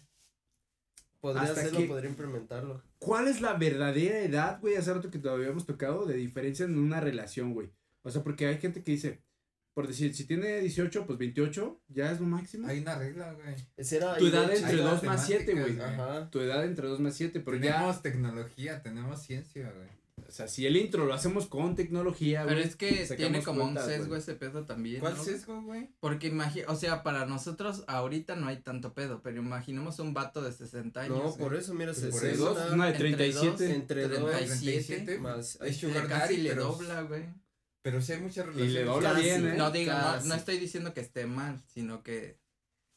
Podría Hasta hacerlo, que- podría implementarlo. ¿Cuál es la verdadera edad, güey? Hace rato que todavía habíamos tocado de diferencia en una relación, güey. O sea, porque hay gente que dice, por decir, si tiene 18, pues 28, ya es lo máximo. Hay una regla, güey. Era Tu edad entre Hay 2 más matemáticas, 7, güey. güey. Ajá. Tu edad entre 2 más 7, pero ya, tenemos tecnología, tenemos ciencia, güey. O sea, si el intro lo hacemos con tecnología, Pero es que tiene como cuentas, un sesgo ese pedo también. ¿Cuál ¿no? sesgo, güey? Porque imagina, o sea, para nosotros ahorita no hay tanto pedo, pero imaginemos un vato de 60 años. No, por eso, mira, Pues se por se- eso, una- Una de entre 37. dos, entre dos, 37, más. Hay Le sugar casi daddy, le pero- dobla, güey. Pero sí hay muchas le relaciones. dobla Casi. bien, ¿eh? No no, no estoy diciendo que esté mal, sino que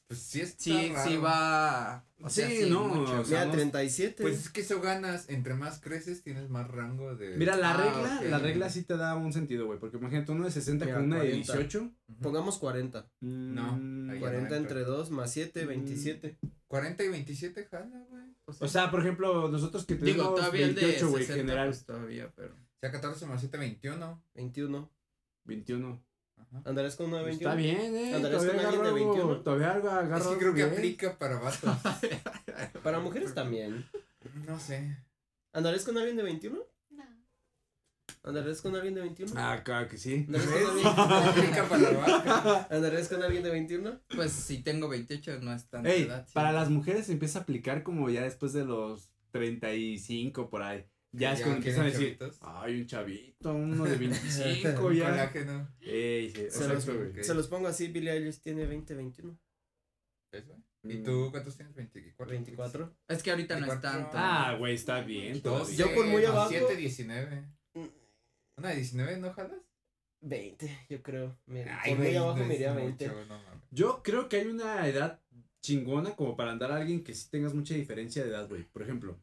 Pues sí está sí, raro. sí va, o sea, Sí, sí, no, mucho. o sea, Mira, no- 37. Pues es que eso ganas, entre más creces tienes más rango de... Mira, la Ah, regla, ok. la regla sí te da un sentido, güey. Porque imagínate uno de 60 Mira, con una de 40. 18. Ujú. Pongamos 40. No, mm, ahí ya 40 no entre 2 más 7, Mm. 27. 40 y 27 jala, güey. Pues, O sea, por ejemplo, nosotros que digo, tenemos todavía el de 28, güey, 60, general. pues, todavía, pero. O sea, 14 más 7, 21. 21. 21. ¿Andarás con una de 21? Está bien, eh. ¿Andarías Todavía con alguien de agarro algo- 21? Todavía algo agarro Es que creo que bien. aplica para vatos. Para mujeres también. no sé. ¿Andarás con alguien de 21? No. ¿Andarás con alguien de 21? Ah, claro que sí. ¿Andarás con alguien, aplica para vatos. ¿Andarás con alguien de 21? Pues si tengo 28 no es tanta Ey, edad. sí. para las mujeres se empieza a aplicar como ya después de los 35 por ahí. Ya es cuando empiezan a decir, ay, un chavito, uno de 25 Un ya. colágeno. Ey, sí, Se los, güey. ok. se los pongo así, Billie Eilish tiene 20, 21. Eso. ¿Y Mm. tú cuántos tienes? 24. 24. Es que ahorita no es 24. tanto. Ah, güey, está bien. todavía. 12, Yo por muy abajo- 7, 19. Mm. ¿Una de 19 no jalas? 20, yo creo. Mira, Ay, por muy abajo no me iría mucho, 20. no mames. Yo creo que hay una edad chingona como para andar a alguien que sí tengas mucha diferencia de edad, güey. Por ejemplo,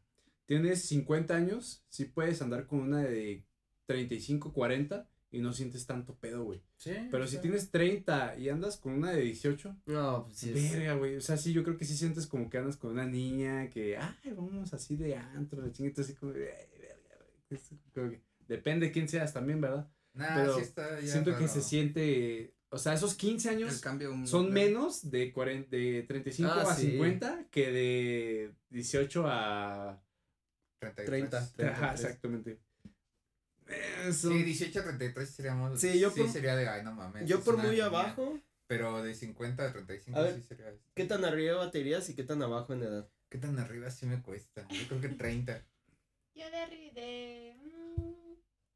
tienes 50 años, sí puedes andar con una de 35, 40 y no sientes tanto pedo, güey. Sí. Pero si tienes 30 y andas con una de 18, No, pues sí verga, güey. O sea, sí, yo creo que sí sientes como que andas con una niña que, ay, vamos así de antro, de chinguito, así como, de, "Ay, verga, güey". Es como que depende de quién seas también, ¿verdad? Nah, pero sí está ya Siento que se siente, o sea, esos 15 El años cambio un- son menos de, 40, de 35 Ah, a sí. 50 que de 18 a... 33. 30. Ajá, 33. exactamente. Eh, son- Sí, 18 a 33 seríamos. Sí, yo sí por- sería de, ay, no mames. Yo por muy niña". abajo, Pero de 50 a 35 A ver, sí sería. este. ¿qué tan arriba te irías y qué tan abajo en edad? ¿Qué tan arriba sí me cuesta? Yo creo que 30. Yo de, arri- de mm,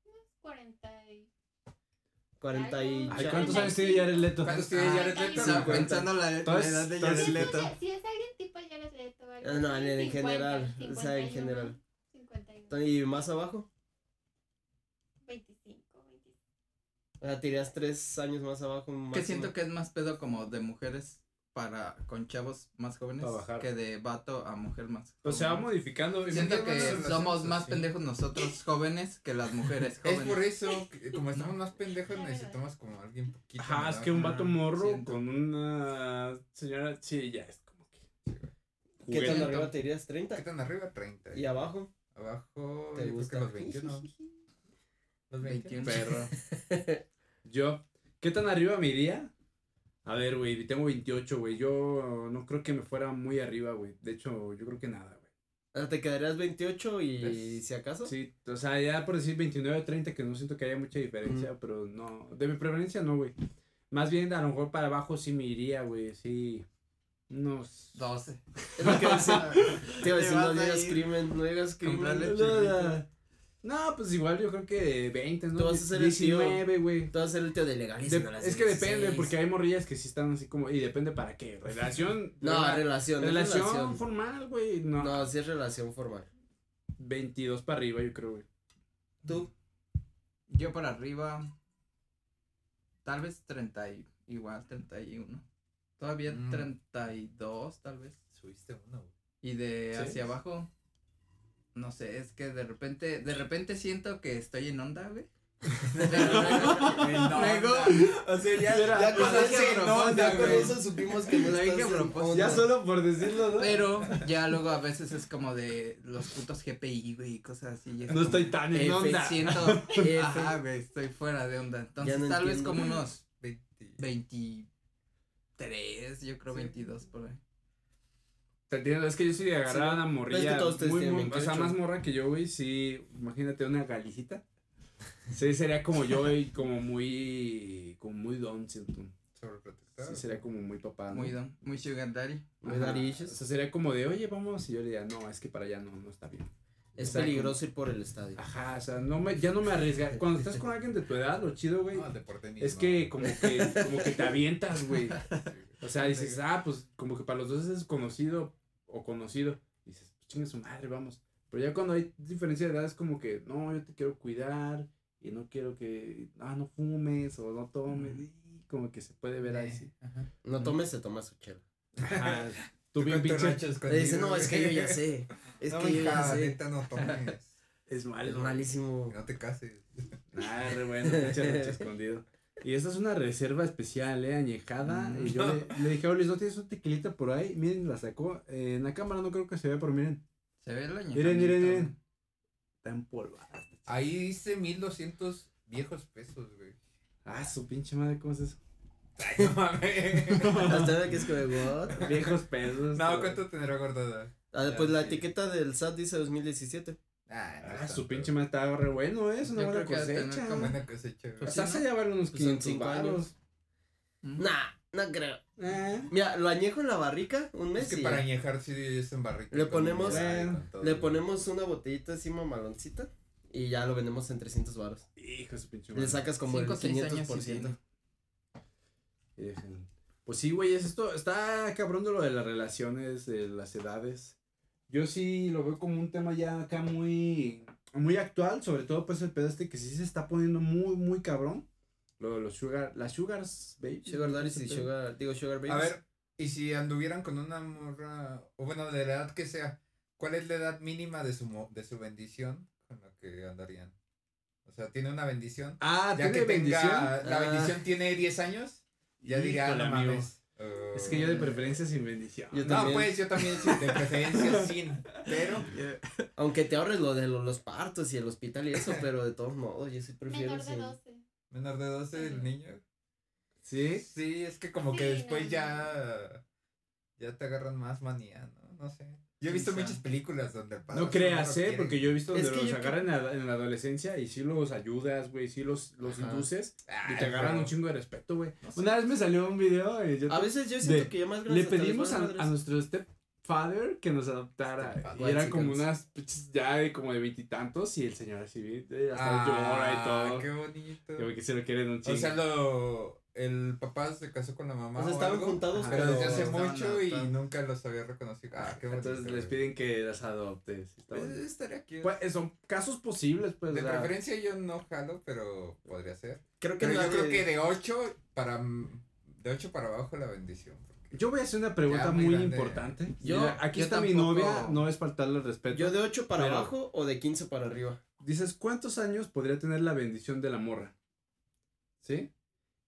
unos 40 y... 40 y... Ay, ¿cuántos años tiene Jared Leto? ¿Cuántos tiene Jared Leto? Leto? Estaba 50. pensando la, la edad de Jared Si es, Leto. si es alguien tipo Jared Leto Ah, no, en- en 50, general, o sea, en 51, general. 51, ¿Y más abajo? 25, 25. O sea, irías 3 años más abajo. Que siento que es más pedo como de mujeres para con chavos más jóvenes que de vato a mujer más. O sea, va modificando. Siento que somos más así. pendejos nosotros jóvenes que las mujeres Es jóvenes. por eso, que como estamos más pendejos, necesitamos como alguien poquito. Ajá, es que un vato morro siento. con una señora, sí, ya es como que. ¿Qué tan arriba te irías? ¿Qué ¿30? tan arriba? 30. ¿Y abajo? Abajo, ¿Te yo gusta? creo que los 21. Los 21. 21. Perro. Yo, ¿qué tan arriba me iría? A ver, güey, tengo 28, güey. Yo no creo que me fuera muy arriba, güey. De hecho, yo creo que nada, güey. O sea, ¿Te quedarías 28 y ¿Ves? si acaso? Sí, o sea, ya por decir 29 o 30, que no siento que haya mucha diferencia, pero no. De mi preferencia, no, güey. Más bien, a lo mejor para abajo sí me iría, güey. Sí. Unos. 12. Es lo que decía. Te iba a decir, no digas crimen, no digas crimen. No, pues igual yo creo que 20, ¿no? Tú vas a ser el tío. 19, güey. Tú vas a ser el tío de De- legalísimo. es que depende, porque hay morrillas que sí están así como. Y depende para qué. Relación. No, rela- relación. relación, relación. formal, güey. No. No, sí es relación formal. 22 para arriba, yo creo, güey. Tú. Yo para arriba. Tal vez 30 y, igual 31. Todavía Mm. 32 tal vez. Subiste uno, güey. Y de Sí. hacia abajo. No sé, es que de repente, de repente siento que estoy en onda, güey. Luego, luego, O sea, ya, Mira, ya con, a no, ya con güey. eso supimos que no Lo dije propósito. Ya solo por decirlo, ¿no? pero ya luego a veces es como de los putos GPI, güey, y cosas así. y es No como- estoy tan en onda. Siento, F. ajá, güey, estoy fuera de onda. Entonces, no tal vez como unos 20. 23, yo creo Sí. 22 por ahí. Te entiendo, es que yo sí de agarrar a Sí, una es que morrilla. todos muy, muy- o sea, 28. más morra que yo, güey. Sí, imagínate una galicita. Sí, sería como yo y como muy. Como muy don, siento. Sobreprotector. Sí, sería como muy papá. ¿no? Muy don, muy sugar daddy. Muy daddy O sea, sería como de, oye, vamos. Y yo le diría, no, es que para allá no, no está bien. Es peligroso ir por el estadio. Ajá, o sea, no me, ya no me arriesga. Cuando estás con alguien de tu edad, lo chido, güey. No. Es que como que, como que te avientas, güey. O sea, dices, ah, pues como que para los dos es conocido o conocido. Dices, pues chingue su madre, vamos. Pero ya cuando hay diferencia de edad es como que, no, yo te quiero cuidar y no quiero que, ah, no fumes o no tomes. y como que se puede ver ahí, sí. No tomes, se toma su chela. Ajá, Tú bien pinche. Le dice, no, es que yo ya sé. Es no, que yo ya hija, sé. neta, no tomes. Es malo. Es malísimo. No te cases. Ah, re bueno, pinche rancho escondido. Y esta es una reserva especial, eh, añejada. Mm. Y yo le, le dije a Olis, ¿no tienes un tequilita por ahí? Miren, la sacó. Eh, en la cámara no creo que se vea, pero miren. Se ve el año. Miren, miren, miren. Está empolvada. Ahí dice 1200 viejos pesos, güey. Ah, su pinche madre, ¿cómo es eso? Ay, no mames. Hasta ahora que es como, what? Viejos pesos. No, ¿cuánto tendrá guardada? Ah, pues la Sí. etiqueta del SAT dice 2017. Ah, no Ah, su tanto. pinche madre estaba re bueno, ¿eh? Es una Yo buena cosecha. como- Buena cosecha, güey. O sea, se llevar unos Pues son 500 cinco varos. años. Mm. Nah, no creo. Eh. Mira, lo añejo en la barrica un mes Es que y para ya. añejar sí es en barrica. Le ponemos- le ponemos una botellita encima maloncita y ya lo vendemos en 300 baros. Hijo de su pinche Le madre. sacas como Cinco, el seis años, 500%. sí, sí. Y Pues sí, güey, es esto. Está cabrón de lo de las relaciones, de las edades. Yo sí lo veo como un tema ya acá muy, muy actual, sobre todo pues el pedo este que sí se está poniendo muy, muy cabrón. Lo de los sugar, las sugars, baby. Sugar daddies y sugar, digo sugar babies. A ver, y si anduvieran con una morra, o bueno, de la edad que sea, ¿cuál es la edad mínima de su, mo- de su bendición con la que andarían? O sea, tiene una bendición. Ah, Ya que ¿tiene bendición? tenga, la Ah. bendición tiene 10 años, ya diría, no amigo. mames. uh, Es que yo de preferencia sin bendición. Yo No, también. pues yo también sí, de preferencia sin, pero Aunque te ahorres lo de lo- los partos y el hospital y eso, pero de todos modos, yo sí prefiero Menor de sin- 12. menor de 12 el niño. ¿Sí? Sí, es que como que después no. ya ya te agarran más manía, ¿no? No sé. Yo he visto Quizá. muchas películas donde el padre No creas, no ¿eh? Porque yo he visto Es donde que los yo agarran en la, en la adolescencia y sí los ayudas, güey, sí los, los Ajá. induces y te agarran pero- un chingo de respeto, güey. No sé. Una vez me salió un video y yo A veces yo siento De- que ya más le pedimos a, a nuestro stepfather que nos adoptara Stepfather. y eran como unas pinches ya de como de veintitantos y el señor así eh, hasta Ah, llora y todo. qué bonito. Como que se lo quieren un O chingo. sea, lo el papá se casó con la mamá O sea, o estaban algo, juntados, pero pero desde hace mucho y nunca los había reconocido. Ah, qué bonito. Entonces les piden que las adoptes. Pues, bonito. estaría cute. Pues, son casos posibles, pues. de o sea, preferencia yo no jalo, pero podría ser. Creo que Pero yo nadie- creo que de 8 para de 8 para abajo la bendición, Yo voy a hacer una pregunta Ya, muy importante. Yo- Mira, aquí yo está mi novia, no es faltarle el respeto. ¿Yo de 8 para Pero- abajo o de 15 para arriba? Dices, ¿cuántos años podría tener la bendición de la morra? ¿Sí?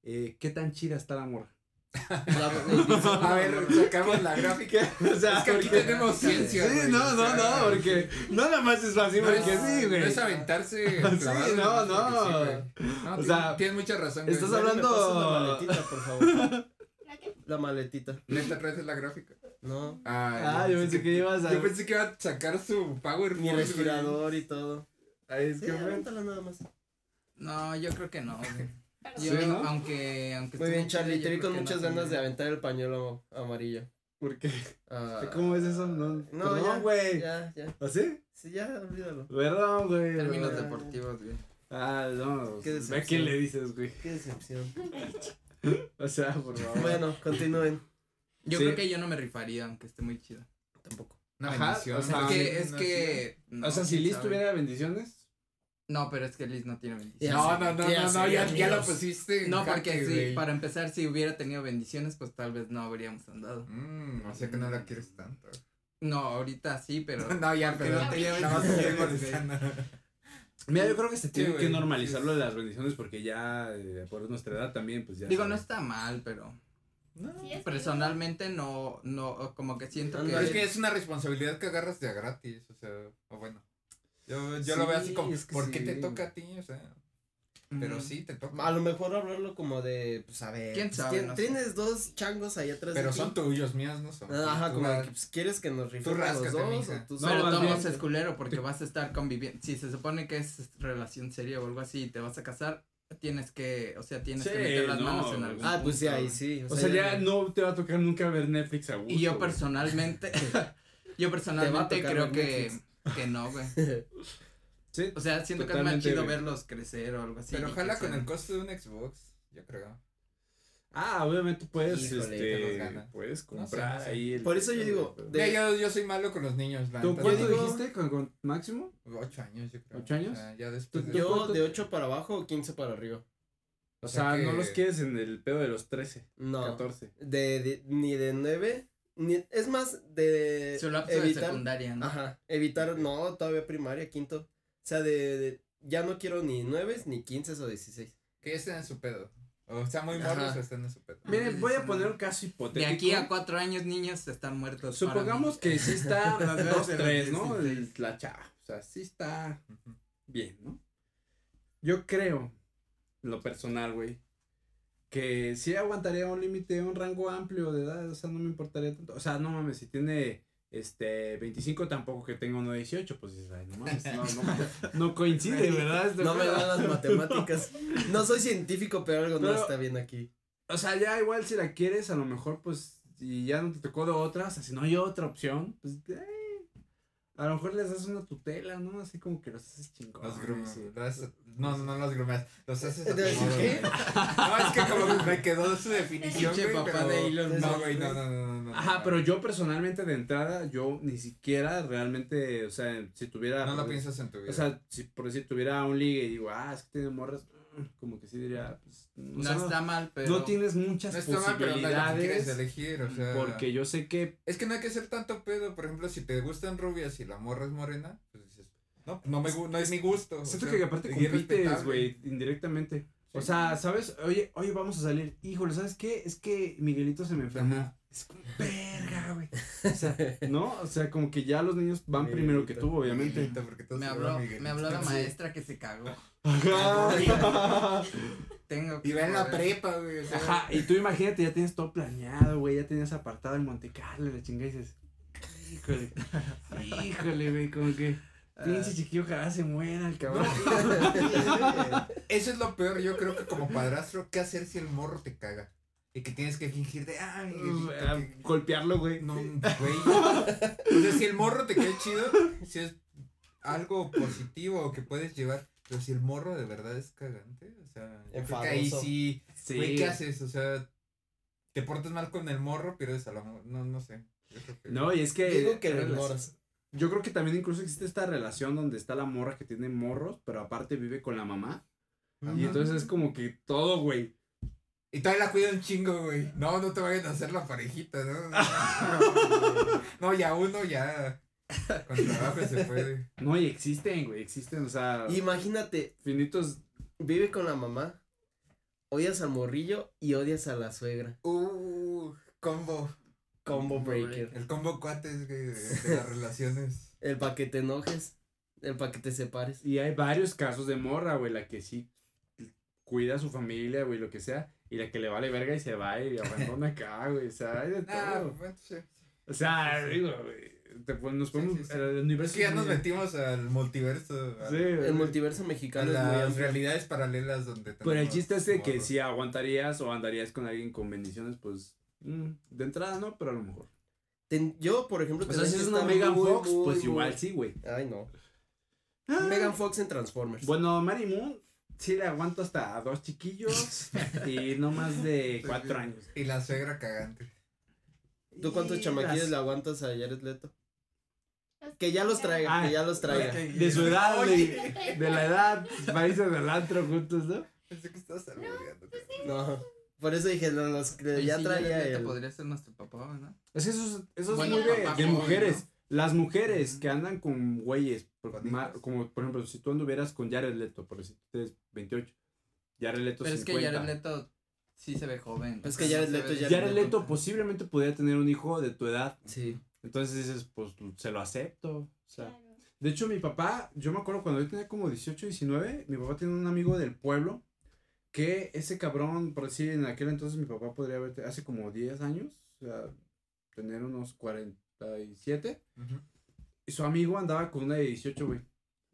Eh, ¿Qué tan chida está la morra? A ver, sacamos la gráfica. o sea, Es que aquí tenemos ciencia. Sí, güey, no, no, no, porque no nada más es fácil, No porque es, sí, güey. no es aventarse. Sí, no, no. sí, güey. No, O tienes- sea, tienes mucha razón. güey. estás Güey, hablando- ¿Me pasas la maletita, por favor? ¿La maletita. Neta, traes la gráfica. No. Ah, yo pensé que ibas a. Yo pensé que iba a sacar su power. Mi respirador y todo. Ay, es Sí, que, nada más. No, yo creo que no, güey. Yo, Sí, ¿no? aunque, aunque Muy bien, Charlie. Te vi con muchas no ganas de aventar el pañuelo amarillo. ¿Por qué? Ah, ¿Cómo es eso? No, No, perdón, ya. güey. Ya, ya. ¿Así? Sí, ya, olvídalo. Perdón, güey. Términos deportivos, güey. Ah, no. Qué ¿A decepción. quién le dices, güey? Qué decepción. O sea, por favor. Bueno, continúen. Yo Sí. creo que yo no me rifaría, aunque esté muy chido. Tampoco. Una Ajá, bendición. o sea, una es que, es que. no, o sea, si Liz sabe. tuviera bendiciones. No, pero es que Liz no tiene bendiciones. No, no, no, ya no, no, ya, ya lo pusiste. No, porque sí, para empezar, si hubiera tenido bendiciones, pues tal vez no habríamos andado. Mm, o sea que no la quieres tanto. No, ahorita sí, pero. No, ya, pero no te. Mira, yo creo que se tiene que normalizar sí. lo de las bendiciones porque ya, eh, por nuestra edad también, pues ya. Digo, no está mal, pero. No. Personalmente no, no, como que siento que. Es que es una responsabilidad que agarras de a gratis, o sea, o bueno. Yo, yo lo veo así Sí, como, es que ¿por qué te toca a ti? O sea, pero Mm. sí te toca. A lo mejor hablarlo como de, pues a ver. ¿Quién pues, sabe? tien- No sé. Tienes dos changos ahí atrás Pero de ti. son tuyos, míos no son. Ajá, Tú como de que, pues, ¿quieres que nos rifemos los dos? mija. O tú No, Pero bien- es culero porque vas a estar conviviendo. Si se supone que es relación seria o algo así y te vas a casar, tienes que, o sea, tienes Sí, que meter las no, manos en algún Ah, pues sí, ahí sí. O sea, ya no te va a tocar nunca ver Netflix a gusto. Y yo personalmente, yo personalmente creo que, Netflix. Que no, güey. Sí. O sea, siento que es más chido güey. verlos crecer o algo así. Pero ojalá con sean- el costo de un Xbox, yo creo. Ah, obviamente puedes, Híjole, este, puedes comprar no sé. ahí. el- Por eso yo digo, ¿Tú de- yo, yo soy malo con los niños, la neta. cuánto digo- dijiste con, con máximo? Ocho años, yo creo. ¿Ocho años? O sea, ya después de... Yo de 8 para abajo o 15 para arriba. O O sea que- no los quieres en el pedo de los 13, No. 14. De, de- ni de 9. Ni, es más, de Su lapso de evitar. secundaria, ¿no? Ajá. Evitar, no, todavía primaria, quinto. O sea, de, de- ya no quiero ni 9 ni 15 o 16. Que ya estén en su pedo. O sea, muy morros o estén en su pedo. Miren, voy a poner un caso De hipotético. aquí a cuatro años, niños están muertos. Supongamos que sí está Las veces 2, de los 3, ¿no? 16. El- la chava. O sea, sí está bien, ¿no? Yo creo, lo personal, güey, que sí aguantaría un límite, un rango amplio de edad, o sea, no me importaría tanto. O sea, no mames, si tiene este 25 tampoco que tenga uno de 18, pues dices, ay, no mames, no, no, no coincide, ¿verdad? No me dan las matemáticas. No soy científico, pero algo no está bien aquí. O sea, ya igual si la quieres, a lo mejor, pues, si ya no te tocó de otra, o sea, si no hay otra opción, pues, eh, a lo mejor les das una tutela, ¿no? Así como que los haces chingones. Los los- No, no, no los grumeas. Los haces a tu ¿De- modo, qué? No, es que como me quedó su definición, Pinche güey, papá pero... de Elon No, Musk. güey, no, no, no, no, no. Ajá, no. pero yo personalmente de entrada, yo ni siquiera realmente, o sea, si tuviera... No lo piensas en tu vida. O sea, si por decir tuviera un ligue y digo, ah, es que tiene morras, como que sí diría, pues, No sea, está mal, pero. no tienes muchas no está mal, pero no quieres posibilidades, elegir, o sea... porque yo sé que Es que no hay que ser tanto pedo, por ejemplo, si te gustan rubias y la morra es morena, pues dices, no, no, me, no es mi gusto. o Siento sea, que aparte compites, güey, indirectamente. O sea, ¿sabes? Oye, oye, vamos a salir. Híjole, ¿sabes qué? Es que Miguelito se me enfermó. Ajá. Es como, verga, güey. O sea, ¿no? O sea, como que ya los niños van primero que tú, obviamente. Miguelito, porque todos Me se habló, me habló la maestra que se cagó. Ajá. Tengo que Y va en la prepa, güey. O sea, Ajá, y tú imagínate, ya tienes todo planeado, güey, ya tenías apartado el Monte Carlo, la chingada y dices, híjole, híjole, güey, como que, pinche chiquillo, ojalá se muera el cabrón. Eso es lo peor, yo creo que como padrastro, ¿qué hacer si el morro te caga? Y que tienes que fingir de, ah, Miguelito, Ah, que- Golpearlo, güey. No, güey. O sea, si el morro te cae chido, si es algo positivo o que puedes llevar. Pero si el morro de verdad es cagante, o sea, yo creo que ahí sí, Sí. güey, ¿qué haces? O sea, te portas mal con el morro, pierdes a la morra. No, no sé. Yo creo que- No, y es que. Digo que lo relac- ignoras. Yo creo que también incluso existe esta relación donde está la morra que tiene morros, pero aparte vive con la mamá. Y entonces es como que todo, güey. Y todavía la cuida un chingo, güey. No, no te vayan a hacer la parejita, ¿no? no, ya uno ya. Con trabajo se puede. No, y existen, güey, existen, o sea, Imagínate, finitos. vive con la mamá, odias al morrillo y odias a la suegra. Uh, combo. Combo breaker. El combo cuates, güey, de, de las relaciones. El pa' que te enojes, el pa' que te separes. Y hay varios casos de morra, güey, la que sí cuida a su familia, güey, lo que sea, y la que le vale verga y se va y abandona acá, güey, o sea, hay de Ah, todo. bueno, sí. O sea, sí, sí. digo, güey, te nos Sí, podemos, sí, sí. el universo Es que ya nos metimos al multiverso. a- Sí, El multiverso mexicano es muy las realidades paralelas donde Pero el chiste es de que si aguantarías o andarías con alguien con bendiciones, pues, mm, de entrada no, pero a lo mejor. Ten- yo, por ejemplo, O sea, tendría si es una Megan muy, Fox, muy, pues muy- igual sí, güey. Ay, no. Ah. Megan Fox en Transformers. Bueno, Mary Moon sí le aguanto hasta a dos chiquillos y no más de cuatro años. Y la suegra cagante. ¿Tú cuántos chamaquillos las- le aguantas a Jared Leto? Que ya los traiga, Ah, que ya los traiga. ok. De su edad, güey. De la edad, países del antro juntos, ¿no? Pensé que estabas albureando. No. Por eso dije, no, los que ya sí, traía Jared Leto el... podría ser nuestro papá, ¿no? Es que eso es, eso es Bueno, muy de, de mujeres. ¿no? Las mujeres que andan con güeyes, hijos. como por ejemplo, si tú anduvieras con Jared Leto, por decir, tú tienes 28, Jared Leto Pero es que 50. Jared Leto sí se ve joven. Es que Jared Leto de- Jared Leto posiblemente podría tener un hijo de tu edad, Sí. entonces dices, pues se lo acepto. O sea, Claro. de hecho, mi papá, yo me acuerdo cuando yo tenía como 18, 19, mi papá tiene un amigo del pueblo que ese cabrón, por decir, en aquel entonces mi papá podría haber, hace como 10 años, o sea, tener unos 47. Ujú. Y su amigo andaba con una de 18, güey.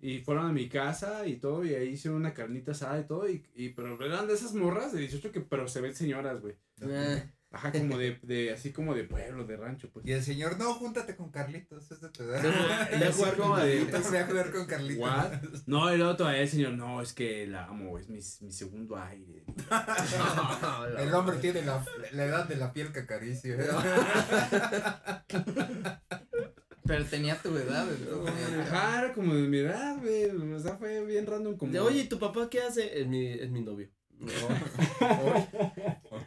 Y fueron a mi casa y todo, y ahí hicieron una carnita asada y todo, y, y pero eran de esas morras de 18 que, pero se ven señoras, güey. Eh, Ajá, como de, de, así como de pueblo, de rancho, pues. Y el señor, no, júntate con Carlitos, es de tu edad. A jugar como con de- Carlitos. Voy a jugar con Carlitos. What? No, y luego todavía el señor, no, es que la amo, es mi, mi segundo aire. El hombre tiene la, la edad de la piel que acaricia. Pero tenía tu edad, güey. Ajá, era como de mi edad, güey. O sea, fue bien random como. De, Oye, ¿y tu papá qué hace? Es mi, es mi novio. No. ok.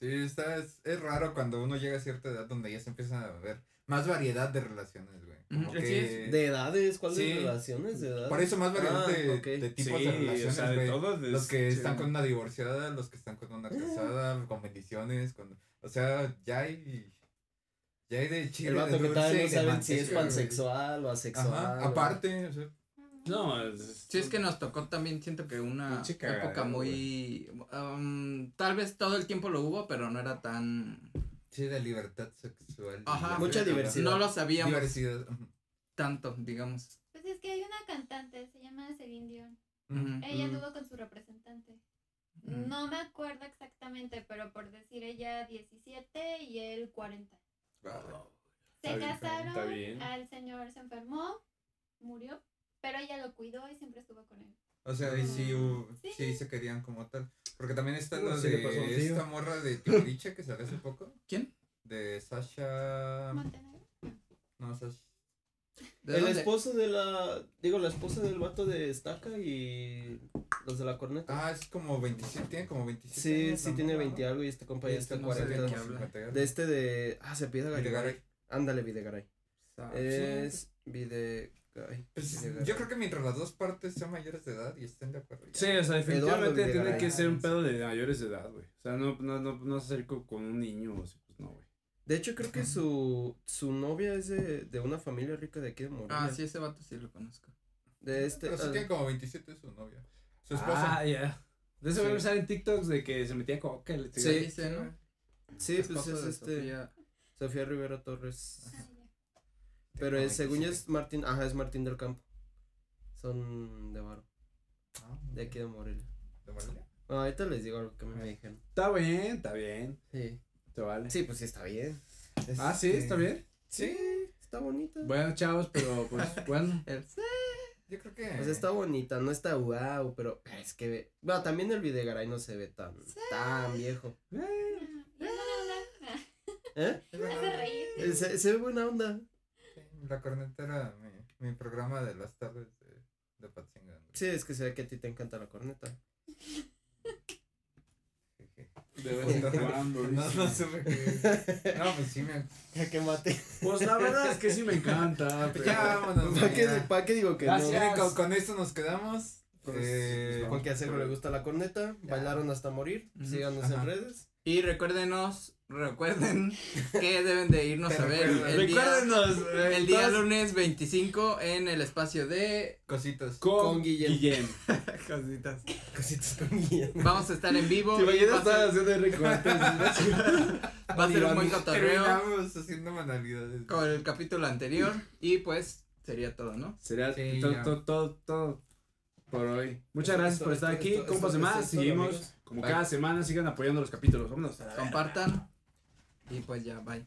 Sí, está, es, es raro cuando uno llega a cierta edad donde ya se empieza a ver más variedad de relaciones, güey. Como que- ¿De edades? ¿Cuáles Sí. relaciones de edad? Por eso más variedad Ah, de, ok. de Sí, tipos de relaciones, o sea, de güey. todos. de- Los que sí. están con una divorciada, los que están con una casada, con bendiciones, con... O sea, ya hay... Ya hay de chile, El vato de que dulce no saben si es pansexual o asexual. Ajá, aparte, o sea, No, es, Sí, es que nos tocó también, siento que una época muy... um, tal vez todo el tiempo lo hubo, pero no era tan... sí, de libertad sexual. Ajá. Mucha diversidad. No lo sabíamos Diversidad. tanto, digamos. Pues es que hay una cantante, se llama Celine Dion. Ella anduvo con su representante. No me acuerdo exactamente, pero por decir ella 17 y él 40. Se Está bien, casaron, bien. el señor se enfermó, murió, pero ella lo cuidó y siempre estuvo con él. O sea, y sí, hubo- Sí. sí se querían como tal. Porque también está Uh, lo sí pasó de tío. esta morra de Timbiriche que salió hace poco. ¿Quién? De Sasha... Montenegro. No, Sasha... ¿De El dónde? esposo de la. Digo, la esposa del vato de Estaca y los de la corneta. Ah, es como 27, tiene como 27 sí, años sí, tiene morra, 20 algo y este compa ya está no sé de 40. qué ¿no? habla. 50 y algo. De este de. Ah, se pide Videgaray. Videgaray. Ándale, Videgaray. Es. Videgaray. Pues, Videgaray. yo creo que mientras las dos partes sean mayores de edad y estén de acuerdo. ya. Sí, o sea, definitivamente tiene que ser un pedo de mayores de edad, güey. O sea, no, no, no, no se acerca con un niño, o sea, no. De hecho, creo que su, su novia es de, de una familia rica de aquí de Morelia. Ah, sí, ese vato sí lo conozco. De este. Pero sí ah, tiene como 27 su novia. Su esposa. Ah, ya. De eso Sí. voy a usar en TikToks de que se metía coca. Le Sí. Sí, dice, ¿no? sí, pues Esposo es de este. Sofía. Sofía. Rivera Torres. Ah. Pero es, según yo 27. es Martín. Ajá, es Martín del Campo. Son de Varo. Ah, De aquí de Morelia. ¿De Morelia? Ah, ahorita les digo algo que me dijeron. Está bien, está bien. Sí. Te vale. Sí, pues sí, está bien. Ah, sí, Este, está bien. Sí, está bonita. Bueno, chavos, pero pues bueno. El- Yo creo que. Pues está bonita, no está wow, pero es que. Bueno, también el Videgaray no se ve tan, tan viejo. ¿Eh? Eh, Se, se ve buena onda. Sí, La corneta era mi, mi programa de las tardes de, de Patzingán. Sí, es que se ve que a ti te encanta la corneta. De vez en cuando. No, no supe que. No, pues sí me. Ya que mate. Pues la verdad es que sí me encanta. pero- Ya, vámonos. ¿Para qué, ya. pa' qué digo que Gracias. no? Miren, con, con esto nos quedamos. Pues, Eh, a Sergio le gusta la corneta, Ya. bailaron hasta morir, síganos Ajá. en redes. Y recuérdenos, recuerden que deben de irnos a ver el día, Recuérdenos. eh, el día lunes 25 en el espacio de Cositas. con, Con Guillem. Guillem. cositas. Cositas con Guillem. Vamos a estar en vivo. ¿Te y va imaginas a estar haciendo recortes? va a ser un buen cotorreo haciendo manualidades. con el capítulo anterior. Y pues sería todo, ¿no? Sería Sí, todo, todo, todo, todo por hoy. Muchas gracias por estar aquí. Compas de más, seguimos. Como Bye. cada semana, sigan apoyando los capítulos. Vámonos. a la verga. Compartan. Y pues ya, bye.